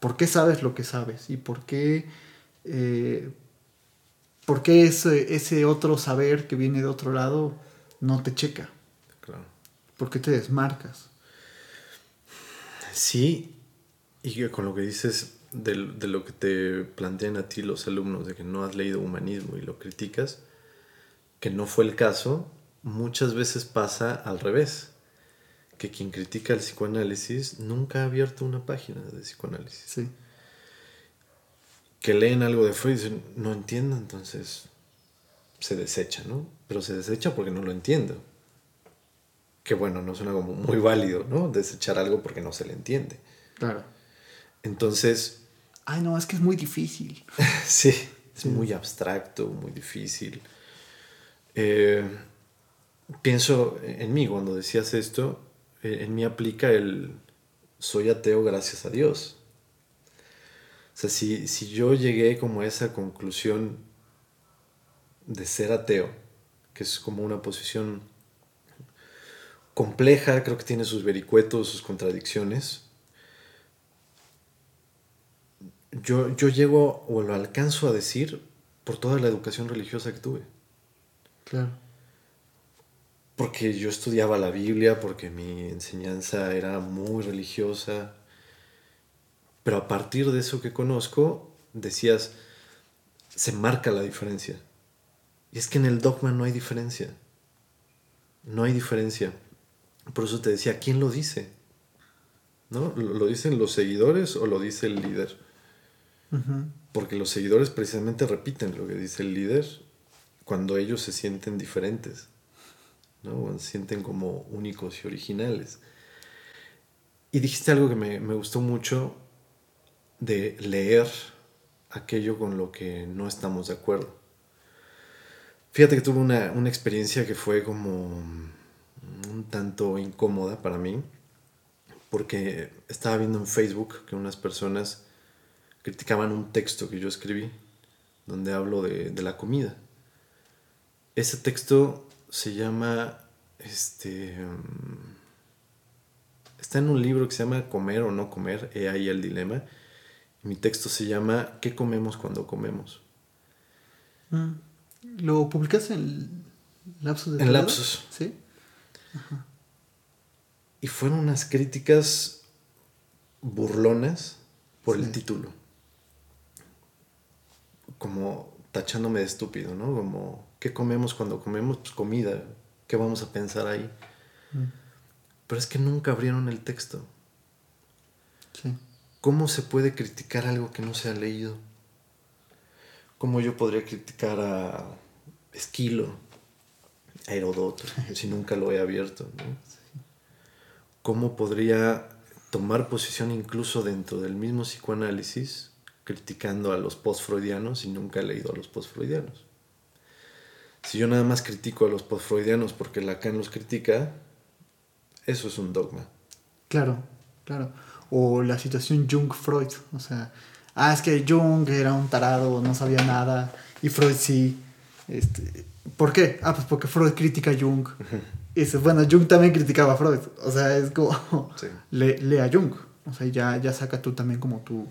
¿Por qué sabes lo que sabes? Y por qué, eh, por qué ese, ese otro saber que viene de otro lado no te checa. Claro. ¿Por qué te desmarcas? Sí, y con lo que dices, de, lo que te plantean a ti los alumnos, de que no has leído humanismo y lo criticas, que no fue el caso, muchas veces pasa al revés. Que quien critica el psicoanálisis nunca ha abierto una página de psicoanálisis. Sí. Que leen algo de Freud y dicen, no entiendo, entonces se desecha, ¿no? Pero se desecha porque no lo entiendo. que bueno, no suena como muy válido, ¿no? Desechar algo porque no se le entiende. Claro. Entonces... Ay, no, es que es muy difícil. *laughs* sí, es muy abstracto, muy difícil. Eh, pienso en mí cuando decías esto, eh, en mí aplica el soy ateo gracias a Dios. O sea, si, si yo llegué como a esa conclusión de ser ateo, que es como una posición compleja, creo que tiene sus vericuetos, sus contradicciones. Yo, yo llego o lo alcanzo a decir por toda la educación religiosa que tuve. Claro. Porque yo estudiaba la Biblia, porque mi enseñanza era muy religiosa. Pero a partir de eso que conozco, decías, se marca la diferencia. Y es que en el dogma no hay diferencia. No hay diferencia. Por eso te decía, ¿quién lo dice? ¿No? ¿Lo dicen los seguidores o lo dice el líder? Porque los seguidores precisamente repiten lo que dice el líder cuando ellos se sienten diferentes, ¿no? Se sienten como únicos y originales. Y dijiste algo que me, me gustó mucho de leer aquello con lo que no estamos de acuerdo. Fíjate que tuve una, una experiencia que fue como un tanto incómoda para mí, porque estaba viendo en Facebook que unas personas criticaban un texto que yo escribí, donde hablo de, la comida. Ese texto se llama, este, mm, está en un libro que se llama Comer o no comer, he ahí el dilema. Mi texto se llama ¿Qué comemos cuando comemos? Mm. ¿Lo publicaste en Lapsus de En Lapsus. Sí. Y fueron unas críticas burlonas por el título. Como tachándome de estúpido, ¿no? Como, ¿qué comemos cuando comemos? Pues comida. ¿Qué vamos a pensar ahí? Mm. Pero es que nunca abrieron el texto. Sí. ¿Cómo se puede criticar algo que no se ha leído? ¿Cómo yo podría criticar a Esquilo, Herodoto, *laughs* si nunca lo he abierto. ¿Cómo podría tomar posición incluso dentro del mismo psicoanálisis criticando a los postfreudianos si nunca he leído a los postfreudianos? Si yo nada más critico a los postfreudianos porque Lacan los critica, eso es un dogma. Claro, claro. O la situación Jung-Freud, o sea, ah, es que Jung era un tarado, no sabía nada, y Freud sí. Este, ¿Por qué? Ah, pues porque Freud critica a Jung. Y dice, bueno, Jung también criticaba a Freud. O sea, es como, *laughs* lee, a Jung. O sea, ya, ya saca tú también como tu,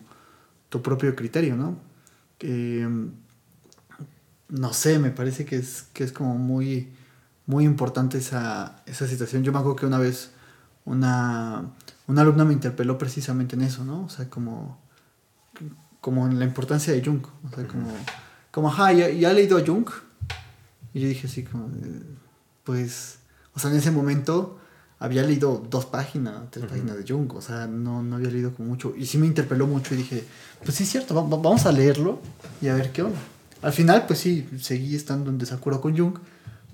tu propio criterio, ¿no? no sé, me parece que es, que es como muy, muy importante esa, esa situación. Yo me acuerdo que una vez una, una alumna me interpeló precisamente en eso, ¿no? O sea, como, como en la importancia de Jung. O sea, como, como ajá, ¿ya, ya leído a Jung? Y yo dije así como, pues, o sea, en ese momento había leído dos páginas, tres páginas de Jung, o sea, no, no había leído como mucho. Y sí me interpeló mucho y dije, pues sí es cierto, vamos a leerlo y a ver qué onda. Al final, pues sí, seguí estando en desacuerdo con Jung,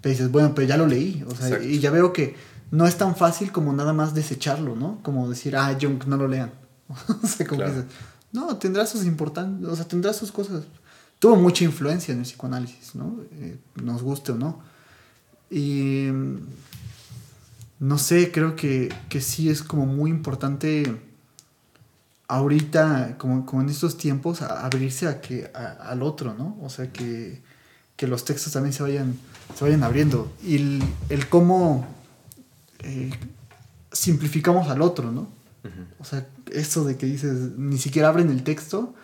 pero dices, bueno, pero ya lo leí, o sea, y ya veo que no es tan fácil como nada más desecharlo, ¿no? Como decir, ah, Jung, no lo lean. *laughs* o sea, como dices, no, tendrá sus importantes, o sea, tendrá sus cosas tuvo mucha influencia en el psicoanálisis, ¿no? Eh, nos guste o no. Y no sé, creo que, que sí es como muy importante ahorita, como, como en estos tiempos, abrirse a que, al otro, ¿no? O sea, que, que, los textos también se vayan, se vayan abriendo. Y el, el cómo eh, simplificamos al otro, ¿no? O sea, eso de que dices, ni siquiera abren el texto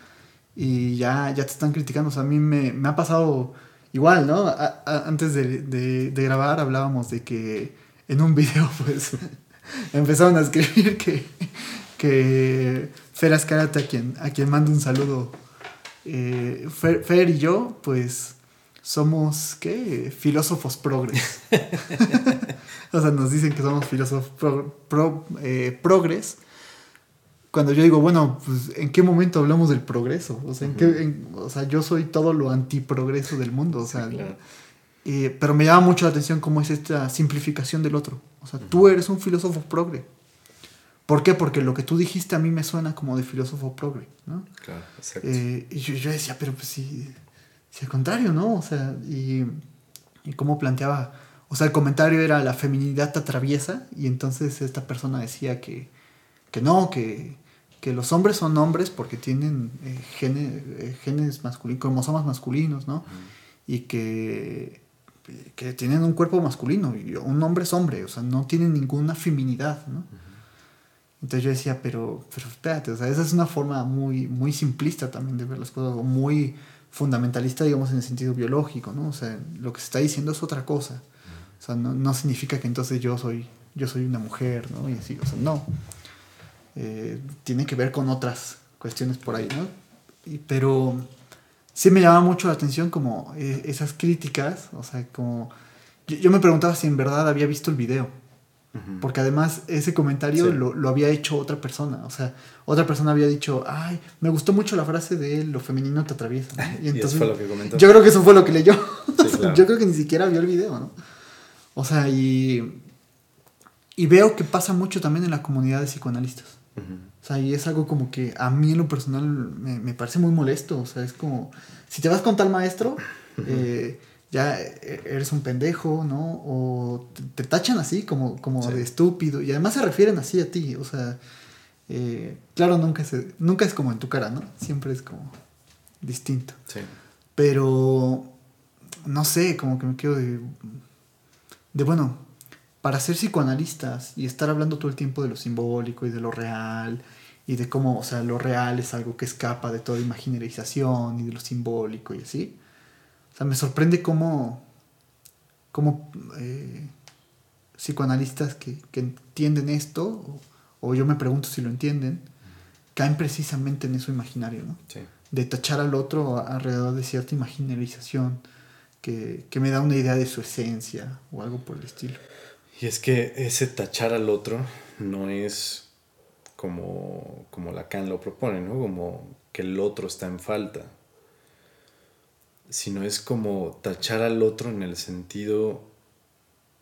y ya, ya te están criticando. O sea, a mí me, me ha pasado igual, ¿no? antes de, de, de, grabar hablábamos de que en un video, *laughs* pues, empezaron a escribir que, que Fer Ascarate, a quien, a quien mando un saludo, eh, Fer, y yo, pues, somos, ¿qué? Filósofos progres. *laughs* o sea, nos dicen que somos filósofos pro, eh, progres cuando yo digo, bueno, pues ¿en qué momento hablamos del progreso? O sea, ¿en qué, o sea yo soy todo lo antiprogreso del mundo. O sea, Eh, pero me llama mucho la atención cómo es esta simplificación del otro. O sea, tú eres un filósofo progre. ¿Por qué? Porque lo que tú dijiste a mí me suena como de filósofo progre, ¿no? Claro, exacto. Eh, y yo, yo, decía, pero pues sí, sí, al contrario, ¿no? O sea, y, y cómo planteaba, o sea, el comentario era la feminidad te atraviesa y entonces esta persona decía que, que no, que, que los hombres son hombres porque tienen eh, genes, eh, genes masculinos, cromosomas masculinos, ¿no? Y que, que tienen un cuerpo masculino y un hombre es hombre, o sea, no tienen ninguna feminidad, ¿no? Entonces yo decía, pero, pero espérate, o sea, esa es una forma muy, muy simplista también de ver las cosas, o muy fundamentalista, digamos, en el sentido biológico, ¿no? O sea, lo que se está diciendo es otra cosa. O sea, no, no significa que entonces yo soy, yo soy una mujer, ¿no? Y así, o sea, no. Eh, tiene que ver con otras cuestiones por ahí, ¿no? Y, pero sí me llama mucho la atención como eh, esas críticas, o sea, como... Yo, yo, me preguntaba si en verdad había visto el video. Porque además ese comentario sí. lo, lo, había hecho otra persona. O sea, otra persona había dicho, ay, me gustó mucho la frase de lo femenino te atraviesa. ¿no? *laughs* Y, entonces, y fue lo que comentó. Yo creo que eso fue lo que leyó. Sí, *laughs* claro. yo creo que ni siquiera vio el video, ¿no? O sea, y, y veo que pasa mucho también en la comunidad de psicoanalistas. Uh -huh. O sea, y es algo como que a mí en lo personal me, me, parece muy molesto. O sea, es como, si te vas con tal maestro, uh -huh. eh, ya eres un pendejo, ¿no? O te, tachan así como, como sí. de estúpido. Y además se refieren así a ti. O sea, eh, claro, nunca es, nunca es como en tu cara, ¿no? Siempre es como distinto. Sí. Pero, no sé, como que me quedo de, de, bueno, para ser psicoanalistas y estar hablando todo el tiempo de lo simbólico y de lo real y de cómo, o sea, lo real es algo que escapa de toda imaginarización y de lo simbólico y así o sea, me sorprende cómo, cómo eh, psicoanalistas que, que, entienden esto, o, o, yo me pregunto si lo entienden, caen precisamente en eso imaginario, ¿no? Sí. De tachar al otro alrededor de cierta imaginarización que, que, me da una idea de su esencia o algo por el estilo. Y es que ese tachar al otro no es como, como Lacan lo propone, ¿no? Como que el otro está en falta sino es como tachar al otro en el sentido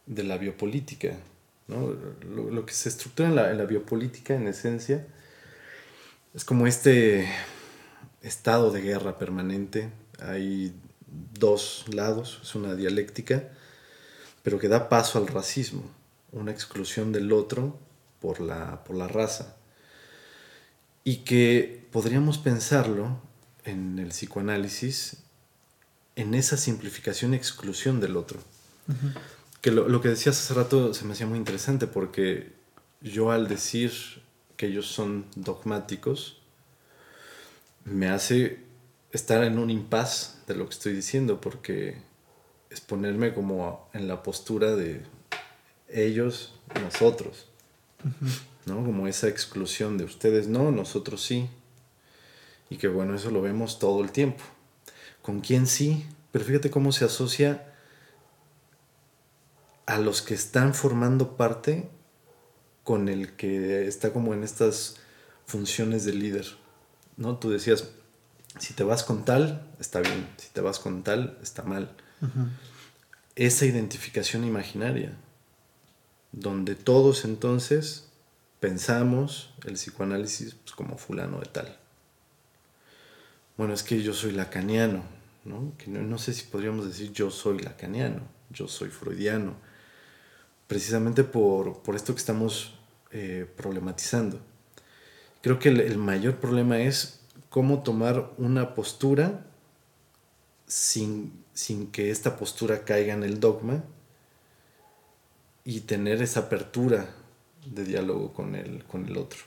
de la biopolítica. ¿no? Lo, lo, que se estructura en la, en la, biopolítica, en esencia, es como este estado de guerra permanente. Hay dos lados, es una dialéctica, pero que da paso al racismo, una exclusión del otro por la, por la raza. Y que podríamos pensarlo en el psicoanálisis en esa simplificación y exclusión del otro. Uh -huh. Que lo, lo, que decías hace rato se me hacía muy interesante porque yo al decir que ellos son dogmáticos, me hace estar en un impas de lo que estoy diciendo porque es ponerme como en la postura de ellos, nosotros. Uh -huh. ¿no? Como esa exclusión de ustedes no, nosotros sí. Y que bueno, eso lo vemos todo el tiempo con quién sí, pero fíjate cómo se asocia a los que están formando parte con el que está como en estas funciones de líder. ¿no? Tú decías, si te vas con tal, está bien, si te vas con tal, está mal. Esa identificación imaginaria, donde todos entonces pensamos el psicoanálisis pues, como fulano de tal bueno, es que yo soy lacaniano, ¿no? Que no, no, sé si podríamos decir yo soy lacaniano, yo soy freudiano, precisamente por, por esto que estamos eh, problematizando. Creo que el, el, mayor problema es cómo tomar una postura sin, sin que esta postura caiga en el dogma y tener esa apertura de diálogo con el, con el otro,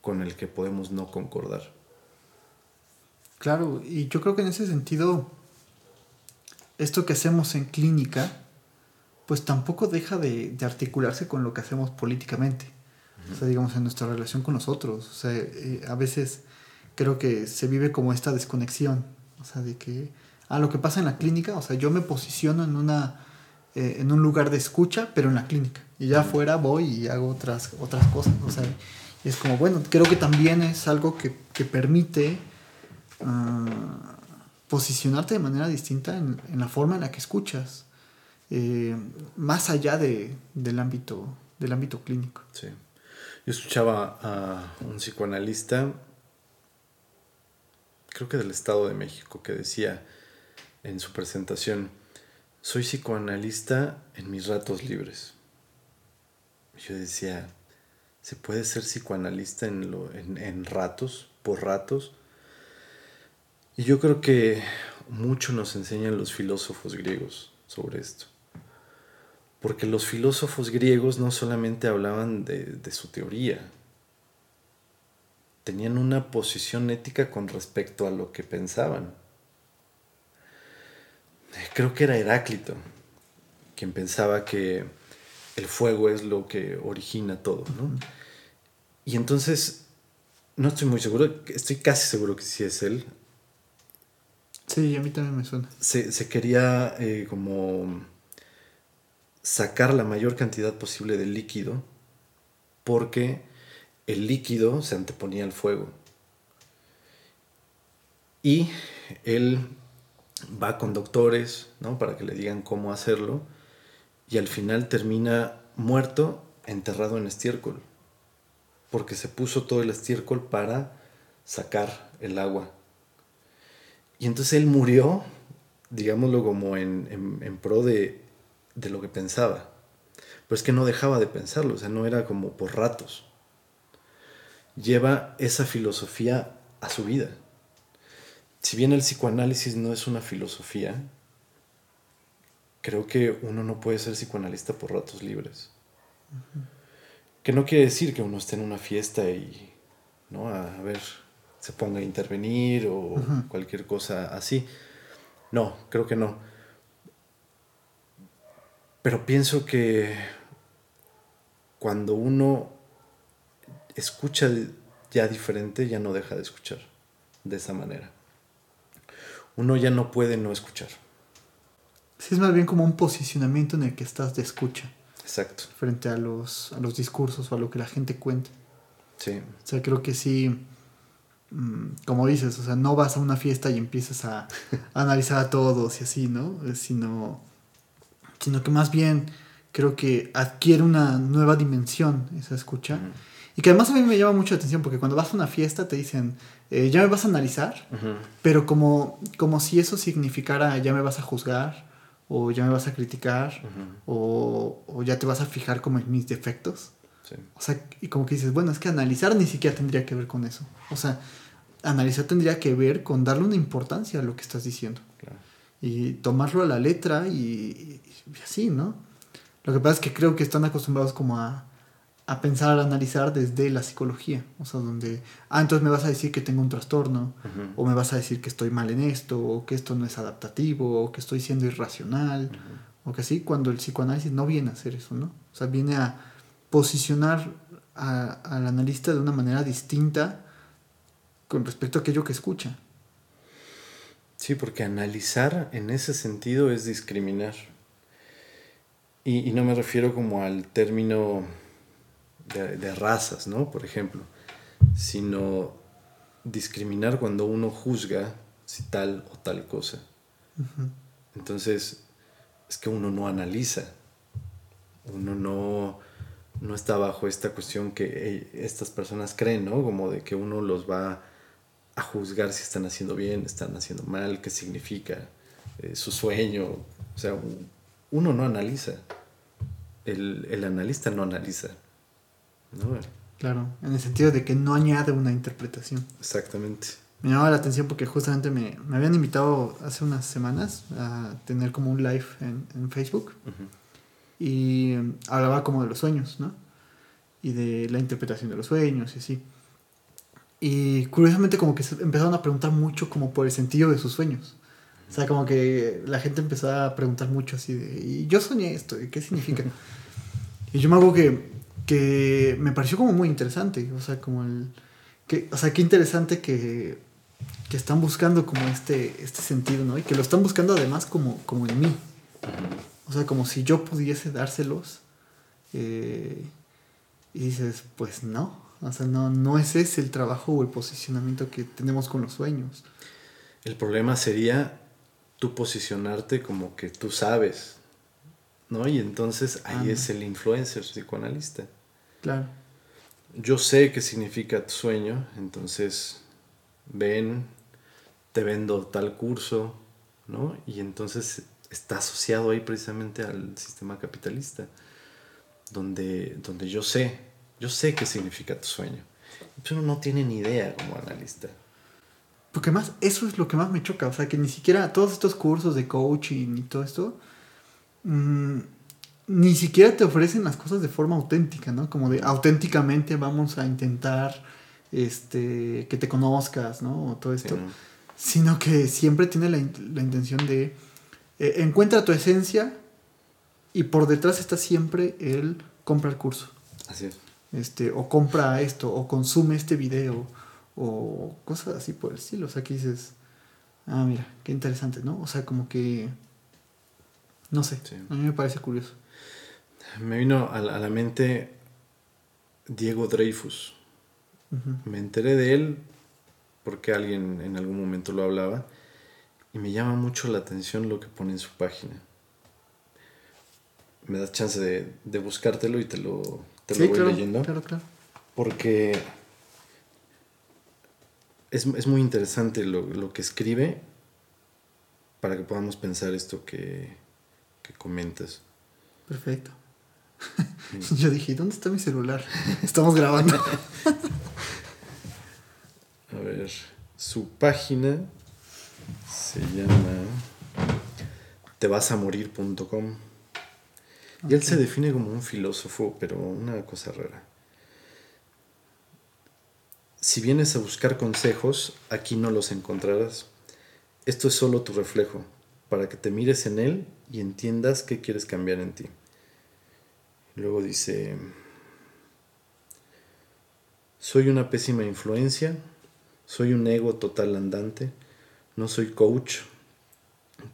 con el que podemos no concordar. Claro, y yo creo que en ese sentido, esto que hacemos en clínica, pues tampoco deja de, de articularse con lo que hacemos políticamente. O sea, digamos, en nuestra relación con los otros. O sea, eh, a veces creo que se vive como esta desconexión. O sea, de que, ah, lo que pasa en la clínica, o sea, yo me posiciono en una eh, en un lugar de escucha, pero en la clínica. Y ya afuera voy y hago otras, otras cosas. O sea, es como, bueno, creo que también es algo que, que permite Uh, posicionarte de manera distinta en, la forma en la que escuchas, eh, más allá de, del, ámbito, del ámbito clínico. Sí. Yo escuchaba a un psicoanalista, creo que del Estado de México, que decía en su presentación, soy psicoanalista en mis ratos libres. Yo decía, ¿se puede ser psicoanalista en, ratos, por ratos? Y yo creo que mucho nos enseñan los filósofos griegos sobre esto. Porque los filósofos griegos no solamente hablaban de, su teoría, tenían una posición ética con respecto a lo que pensaban. Creo que era Heráclito quien pensaba que el fuego es lo que origina todo, ¿no? Y entonces, no estoy muy seguro, estoy casi seguro que sí es él. Sí, a mí también me suena. Se, quería eh, como sacar la mayor cantidad posible de líquido porque el líquido se anteponía al fuego. Y él va con doctores, ¿no? Para que le digan cómo hacerlo. Y al final termina muerto, enterrado en estiércol. Porque se puso todo el estiércol para sacar el agua. Y entonces él murió, digámoslo como en, en, pro de, de lo que pensaba. Pero es que no dejaba de pensarlo, o sea, no era como por ratos. Lleva esa filosofía a su vida si bien el psicoanálisis no es una filosofía, creo que uno no puede ser psicoanalista por ratos libres. Que no quiere decir que uno esté en una fiesta y, ¿no? A, ver, se ponga a intervenir o cualquier cosa así. No, creo que no. Pero pienso que cuando uno escucha ya diferente, ya no deja de escuchar de esa manera uno ya no puede no escuchar. Sí, es más bien como un posicionamiento en el que estás de escucha. Exacto. Frente a los, a los discursos o a lo que la gente cuenta. Sí. O sea, creo que sí, mm, como dices, o sea, no vas a una fiesta y empiezas a, *laughs* analizar a todos y así, ¿no? Sino, sino que más bien creo que adquiere una nueva dimensión esa escucha. Y que además a mí me llama mucho la atención porque cuando vas a una fiesta te dicen, eh, ya me vas a analizar, pero como, como si eso significara ya me vas a juzgar o ya me vas a criticar o, o, ya te vas a fijar como en mis defectos. O sea, y como que dices, bueno, es que analizar ni siquiera tendría que ver con eso. O sea, analizar tendría que ver con darle una importancia a lo que estás diciendo. Y tomarlo a la letra y, y así, ¿no? Lo que pasa es que creo que están acostumbrados como a a pensar, a analizar desde la psicología. O sea, donde, ah, entonces me vas a decir que tengo un trastorno, o me vas a decir que estoy mal en esto, o que esto no es adaptativo, o que estoy siendo irracional, o que así, cuando el psicoanálisis no viene a hacer eso, ¿no? O sea, viene a posicionar al analista de una manera distinta con respecto a aquello que escucha. Sí, porque analizar en ese sentido es discriminar. Y, y no me refiero como al término de, razas, ¿no? Por ejemplo, sino discriminar cuando uno juzga si tal o tal cosa. Entonces, es que uno no analiza, uno no, no está bajo esta cuestión que estas personas creen, ¿no? Como de que uno los va a juzgar si están haciendo bien, están haciendo mal, qué significa eh, su sueño. O sea, uno no analiza, el, el analista no analiza. Claro, en el sentido de que no añade una interpretación. Exactamente. Me llamaba la atención porque justamente me, me habían invitado hace unas semanas a tener como un live en, en Facebook y hablaba como de los sueños, ¿no? Y de la interpretación de los sueños y así. Y curiosamente como que se empezaron a preguntar mucho como por el sentido de sus sueños. O sea, como que la gente empezó a preguntar mucho así de, y yo soñé esto, ¿y qué significa? *laughs* y yo me hago que que me pareció como muy interesante, o sea, como el, que, o sea, qué interesante que, que están buscando como este, este sentido, ¿no? Y que lo están buscando además como, como en mí, o sea, como si yo pudiese dárselos, eh, y dices, pues no, o sea, no, no es ese el trabajo o el posicionamiento que tenemos con los sueños. El problema sería tú posicionarte como que tú sabes, ¿no? Y entonces ahí es el influencer psicoanalista. Claro. Yo sé qué significa tu sueño, entonces ven, te vendo tal curso, ¿no? Y entonces está asociado ahí precisamente al sistema capitalista, donde, donde yo sé, yo sé qué significa tu sueño. Pero no tiene ni idea como analista. Porque más, eso es lo que más me choca, o sea, que ni siquiera todos estos cursos de coaching y todo esto, mmm, ni siquiera te ofrecen las cosas de forma auténtica, ¿no? Como de auténticamente vamos a intentar este, que te conozcas, ¿no? O todo esto. Sino que siempre tiene la, la intención de eh, encuentra tu esencia y por detrás está siempre el compra el curso. Así es. Este, o compra esto, o consume este video, o cosas así por el estilo. O sea, que dices, ah, mira, qué interesante, ¿no? O sea, como que, no sé, a mí me parece curioso. Me vino a la, mente Diego Dreyfus. Me enteré de él porque alguien en algún momento lo hablaba y me llama mucho la atención lo que pone en su página. Me das chance de, buscártelo y te lo, te lo voy leyendo. Claro, claro. Porque es, muy interesante lo, que escribe para que podamos pensar esto que, que comentas. Perfecto. *laughs* Yo dije, ¿dónde está mi celular? Estamos grabando. *laughs* A ver, su página se llama tevasamorir.com. Y él se define como un filósofo, pero una cosa rara. Si vienes a buscar consejos, aquí no los encontrarás. Esto es solo tu reflejo, para que te mires en él y entiendas qué quieres cambiar en ti. Luego dice, soy una pésima influencia, soy un ego total andante, no soy coach,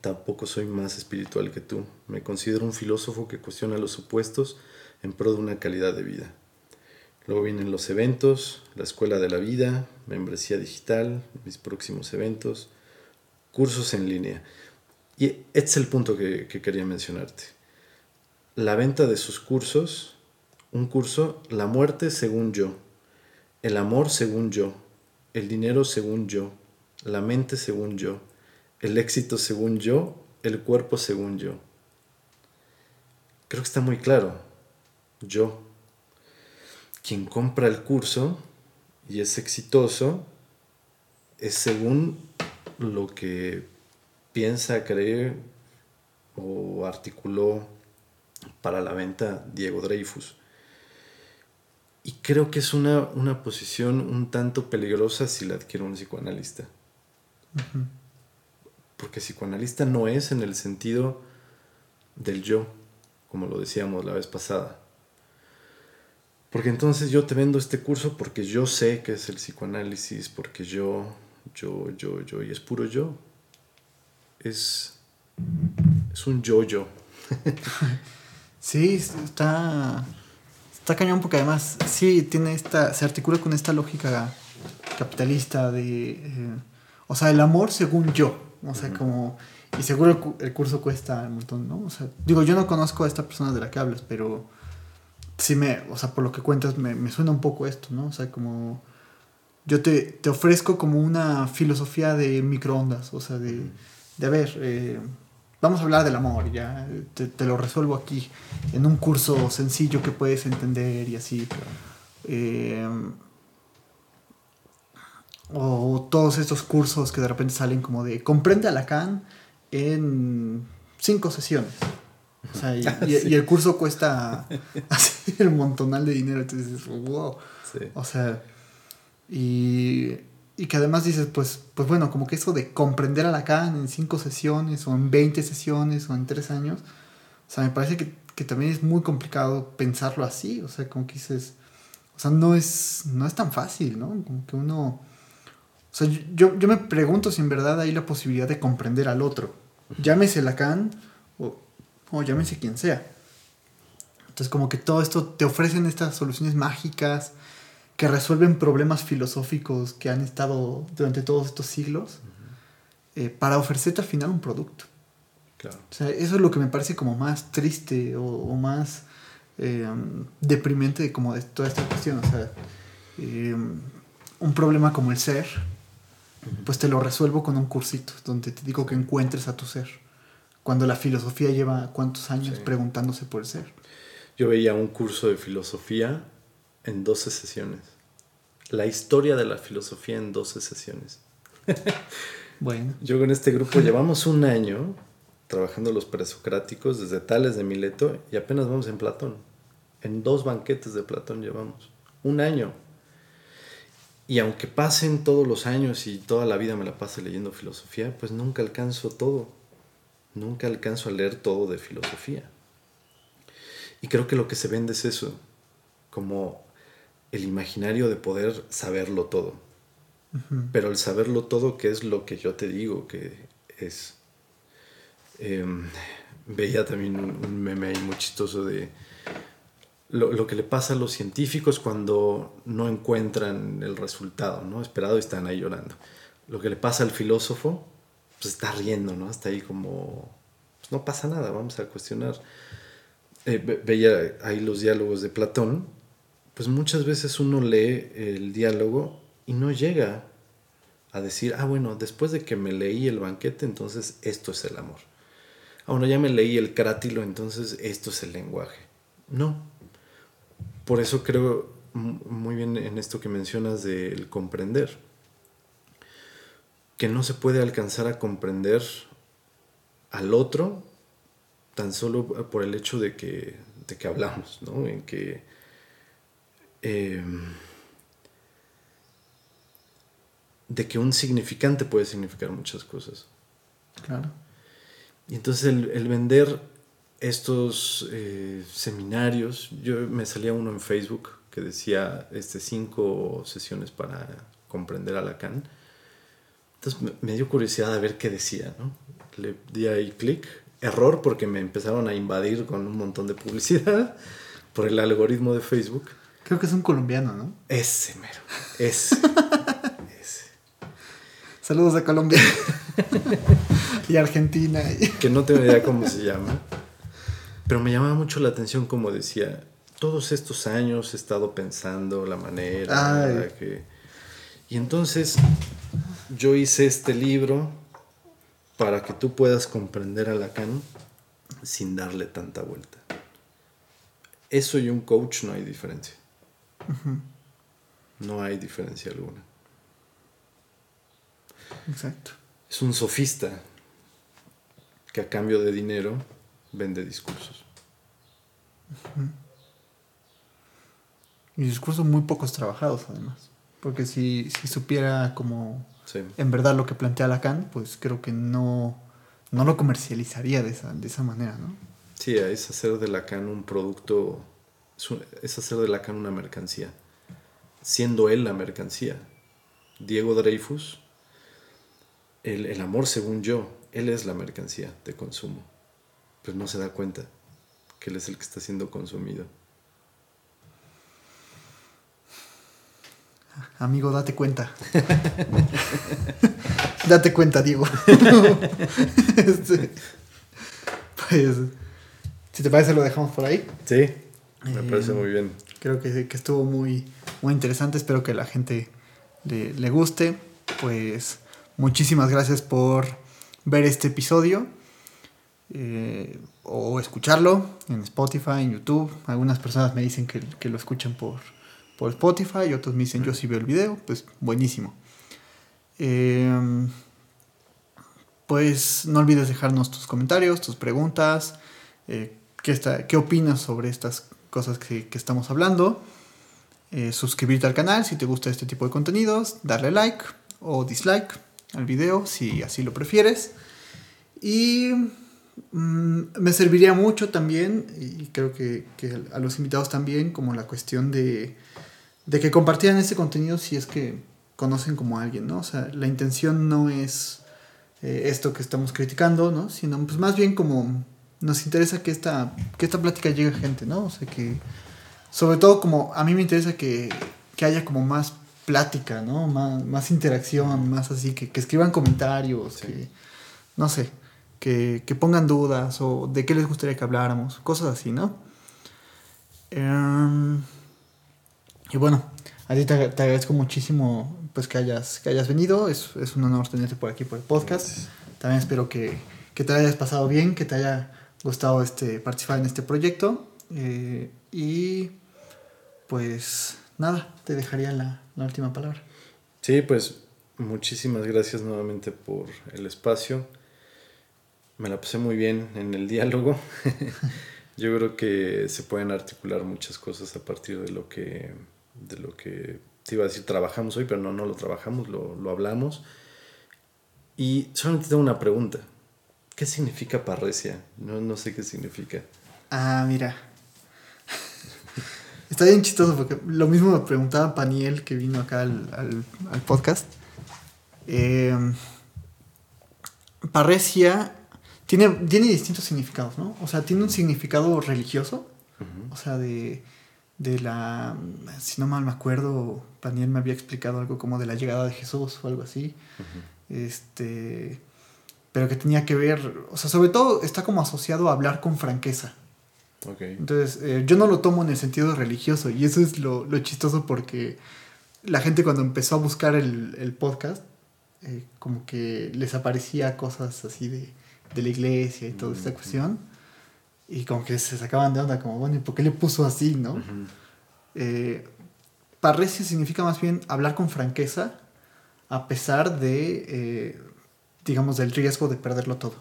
tampoco soy más espiritual que tú. Me considero un filósofo que cuestiona los supuestos en pro de una calidad de vida. Luego vienen los eventos, la escuela de la vida, membresía digital, mis próximos eventos, cursos en línea. Y este es el punto que quería mencionarte la venta de sus cursos, un curso, la muerte según yo, el amor según yo, el dinero según yo, la mente según yo, el éxito según yo, el cuerpo según yo. Creo que está muy claro. Yo. Quien compra el curso y es exitoso es según lo que piensa, cree o articuló para la venta Diego Dreyfus. Y creo que es una, posición un tanto peligrosa si la adquiere un psicoanalista. Porque psicoanalista no es en el sentido del yo, como lo decíamos la vez pasada. Porque entonces yo te vendo este curso porque yo sé que es el psicoanálisis, porque yo, yo, yo, yo, y es puro yo. Es, es un yo-yo. *laughs* Sí, está. Está cañón porque además sí tiene esta. se articula con esta lógica capitalista de. Eh, o sea, el amor según yo. O sea, como. Y seguro el, curso cuesta un montón, ¿no? O sea, digo, yo no conozco a esta persona de la que hablas, pero sí me. O sea, por lo que cuentas, me, suena un poco esto, ¿no? O sea, como. Yo te, te ofrezco como una filosofía de microondas, o sea, de. De a ver, eh, vamos a hablar del amor, ya te, lo resuelvo aquí, en un curso sencillo que puedes entender y así. Eh, o todos estos cursos que de repente salen como de comprende a Lacan en cinco sesiones. O sea, y, *laughs* el curso cuesta *laughs* así el montonal de dinero. Entonces wow. O sea, y y que además dices, pues, pues bueno, como que eso de comprender a Lacan en cinco sesiones, o en 20 sesiones, o en tres años, o sea, me parece que, también es muy complicado pensarlo así, o sea, como que dices, o sea, no es, no es tan fácil, ¿no? Como que uno, o sea, yo, yo me pregunto si en verdad hay la posibilidad de comprender al otro, llámese Lacan, o, o llámese quien sea. Entonces, como que todo esto te ofrecen estas soluciones mágicas, que resuelven problemas filosóficos que han estado durante todos estos siglos. eh, para ofrecerte al final un producto. Claro. O sea, eso es lo que me parece como más triste o, o más eh, deprimente como de toda esta cuestión. O sea, eh, un problema como el ser, pues te lo resuelvo con un cursito, donde te digo que encuentres a tu ser. Cuando la filosofía lleva cuántos años Sí. preguntándose por el ser. Yo veía un curso de filosofía en 12 sesiones. La historia de la filosofía en 12 sesiones. *laughs* Bueno, Yo con este grupo llevamos un año trabajando los presocráticos desde Tales de Mileto y apenas vamos en Platón. En dos banquetes de Platón llevamos. Un año. Y aunque pasen todos los años y toda la vida me la pase leyendo filosofía, pues nunca alcanzo todo. Nunca alcanzo a leer todo de filosofía. Y creo que lo que se vende es eso, como el imaginario de poder saberlo todo. Pero el saberlo todo, ¿qué es lo que yo te digo que es? Em, veía también un, meme ahí muy chistoso de lo, lo que le pasa a los científicos cuando no encuentran el resultado, ¿no? Esperado y están ahí llorando. Lo que le pasa al filósofo, pues está riendo, ¿no? Está ahí como, pues no pasa nada, vamos a cuestionar. Eh, ve- veía ahí los diálogos de Platón, pues muchas veces uno lee el diálogo y no llega a decir, ah, bueno, después de que me leí el banquete, entonces esto es el amor. Ah, bueno, ya me leí el crátilo, entonces esto es el lenguaje. No. Por eso creo muy bien en esto que mencionas del comprender. Que no se puede alcanzar a comprender al otro tan solo por el hecho de que, de que hablamos, ¿no? En que em, de que un significante puede significar muchas cosas. claro. Y entonces el, el vender estos eh, seminarios, yo me salía uno en Facebook que decía este, cinco sesiones para comprender a Lacan. Entonces me, me dio curiosidad a ver qué decía, ¿no? Le di ahí clic, error porque me empezaron a invadir con un montón de publicidad *laughs* por el algoritmo de Facebook. Creo que es un colombiano, ¿no? Ese mero, ese, *laughs* ese. Saludos a Colombia *laughs* y Argentina. que no tengo idea cómo se llama, pero me llamaba mucho la atención como decía, todos estos años he estado pensando la manera Ay. que... Y entonces yo hice este libro para que tú puedas comprender a Lacan sin darle tanta vuelta. Eso y un coach no hay diferencia. No hay diferencia alguna. Exacto. Es un sofista que a cambio de dinero vende discursos. Y discursos muy pocos trabajados, además. Porque si, si supiera como Sí. en verdad lo que plantea Lacan, pues creo que no, no lo comercializaría de esa, de esa manera, ¿no? Sí, es hacer de Lacan un producto, es, hacer de Lacan una mercancía, siendo él la mercancía. Diego Dreyfus, el, el amor según yo, él es la mercancía de consumo, pero no se da cuenta que él es el que está siendo consumido. Amigo, date cuenta. *laughs* date cuenta, Diego. *laughs* Este, pues, si te parece, lo dejamos por ahí. Sí, me Eh, parece muy bien. Creo que, que estuvo muy, muy interesante. Espero que la gente le, le guste. Pues muchísimas gracias por ver este episodio eh, o escucharlo en Spotify, en YouTube. Algunas personas me dicen que, que lo escuchan por, por Spotify y otros me dicen yo sí veo el video. Pues buenísimo. Eh, pues no olvides dejarnos tus comentarios, tus preguntas, eh, qué, está, qué opinas sobre estas cosas que, estamos hablando. Eh, suscribirte al canal si te gusta este tipo de contenidos, darle like o dislike al video si así lo prefieres. Y mm, me serviría mucho también, y creo que, que a los invitados también, como la cuestión de, de que compartieran este contenido si es que conocen como a alguien, ¿no? O sea, la intención no es eh, esto que estamos criticando, ¿no? Sino pues más bien como nos interesa que esta, que esta plática llegue a gente, ¿no? O sea, que sobre todo como a mí me interesa que, que haya como más plática, ¿no? Más, más interacción, más así, que, que escriban comentarios, Sí. que, no sé, que, que pongan dudas o de qué les gustaría que habláramos, cosas así, ¿no? Em, y bueno, a ti te, te agradezco muchísimo pues que hayas, que hayas venido, es, es un honor tenerte por aquí por el podcast. Gracias. También espero que, que te hayas pasado bien, que te haya gustado este, participar en este proyecto. eh, y pues nada, te dejaría la, la última palabra. Sí, pues muchísimas gracias nuevamente por el espacio. Me la pasé muy bien en el diálogo. *laughs* Yo creo que se pueden articular muchas cosas a partir de lo que, de lo que te iba a decir, trabajamos hoy, pero no, no lo trabajamos, lo, lo hablamos. Y solamente tengo una pregunta. ¿Qué significa parresia? No, no sé qué significa. Ah, mira. *laughs* Está bien chistoso porque lo mismo me preguntaba Paniel que vino acá al, al- al podcast. Eh, parresia tiene, tiene distintos significados, ¿no? O sea, tiene un significado religioso. O sea, de, de la... Si no mal me acuerdo, Paniel me había explicado algo como de la llegada de Jesús o algo así. Este... Pero que tenía que ver... O sea, sobre todo está como asociado a hablar con franqueza. Ok. Entonces, eh, yo no lo tomo en el sentido religioso y eso es lo, lo chistoso porque la gente cuando empezó a buscar el, el podcast, eh, como que les aparecía cosas así de, de la iglesia y toda esta Ujú. cuestión y como que se sacaban de onda, como, bueno, ¿y por qué le puso así, no? Ujú. Eh, parresia significa más bien hablar con franqueza a pesar de, eh, digamos, del riesgo de perderlo todo.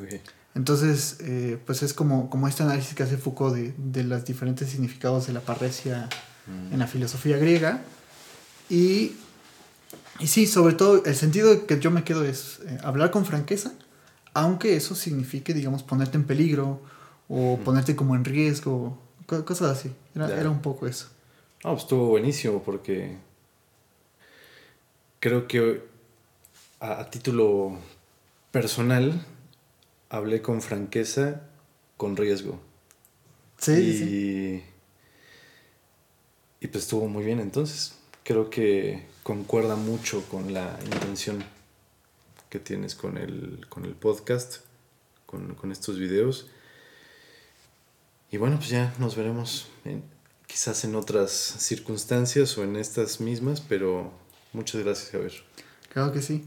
Ok. Entonces, eh, pues es como, como este análisis que hace Foucault de, de los diferentes significados de la parresia Mm. en la filosofía griega. Y, y sí, sobre todo el sentido que yo me quedo es eh, hablar con franqueza, aunque eso signifique, digamos, ponerte en peligro o ponerte como en riesgo, co- cosas así. Era, un poco eso. No, pues estuvo buenísimo porque creo que a, a título personal hablé con franqueza, con riesgo. Sí, y, sí, y pues estuvo muy bien entonces. Creo que concuerda mucho con la intención que tienes con el, con el podcast, con, con estos videos. Y bueno, pues ya nos veremos en- quizás en otras circunstancias o en estas mismas, pero muchas gracias, Javier. Claro que sí.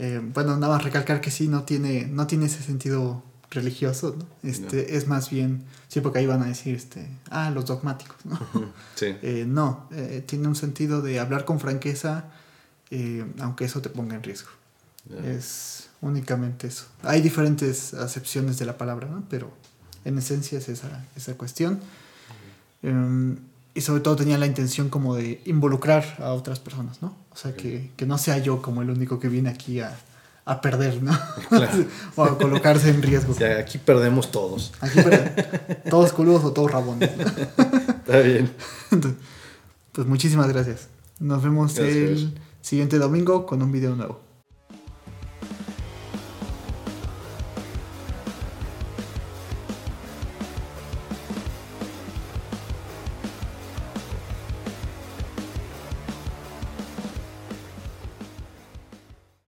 Eh, bueno, nada más recalcar que sí, no tiene, no tiene ese sentido religioso, ¿no? Este, Es más bien, sí, porque ahí van a decir, este, ah, los dogmáticos, ¿no? Sí, *laughs* Eh, no, eh, tiene un sentido de hablar con franqueza, aunque eso te ponga en riesgo. Es únicamente eso. Hay diferentes acepciones de la palabra, ¿no? Pero en esencia es esa, esa cuestión. Y sobre todo tenía la intención como de involucrar a otras personas, ¿no? O sea, que, que no sea yo como el único que viene aquí a, a perder, ¿no? Claro. *laughs* o a colocarse en riesgo. O sea, aquí perdemos todos. Aquí, pero, todos coludos o todos rabones. ¿no? *laughs* Está bien. Entonces, pues muchísimas gracias. Nos vemos Gracias. el siguiente domingo con un video nuevo.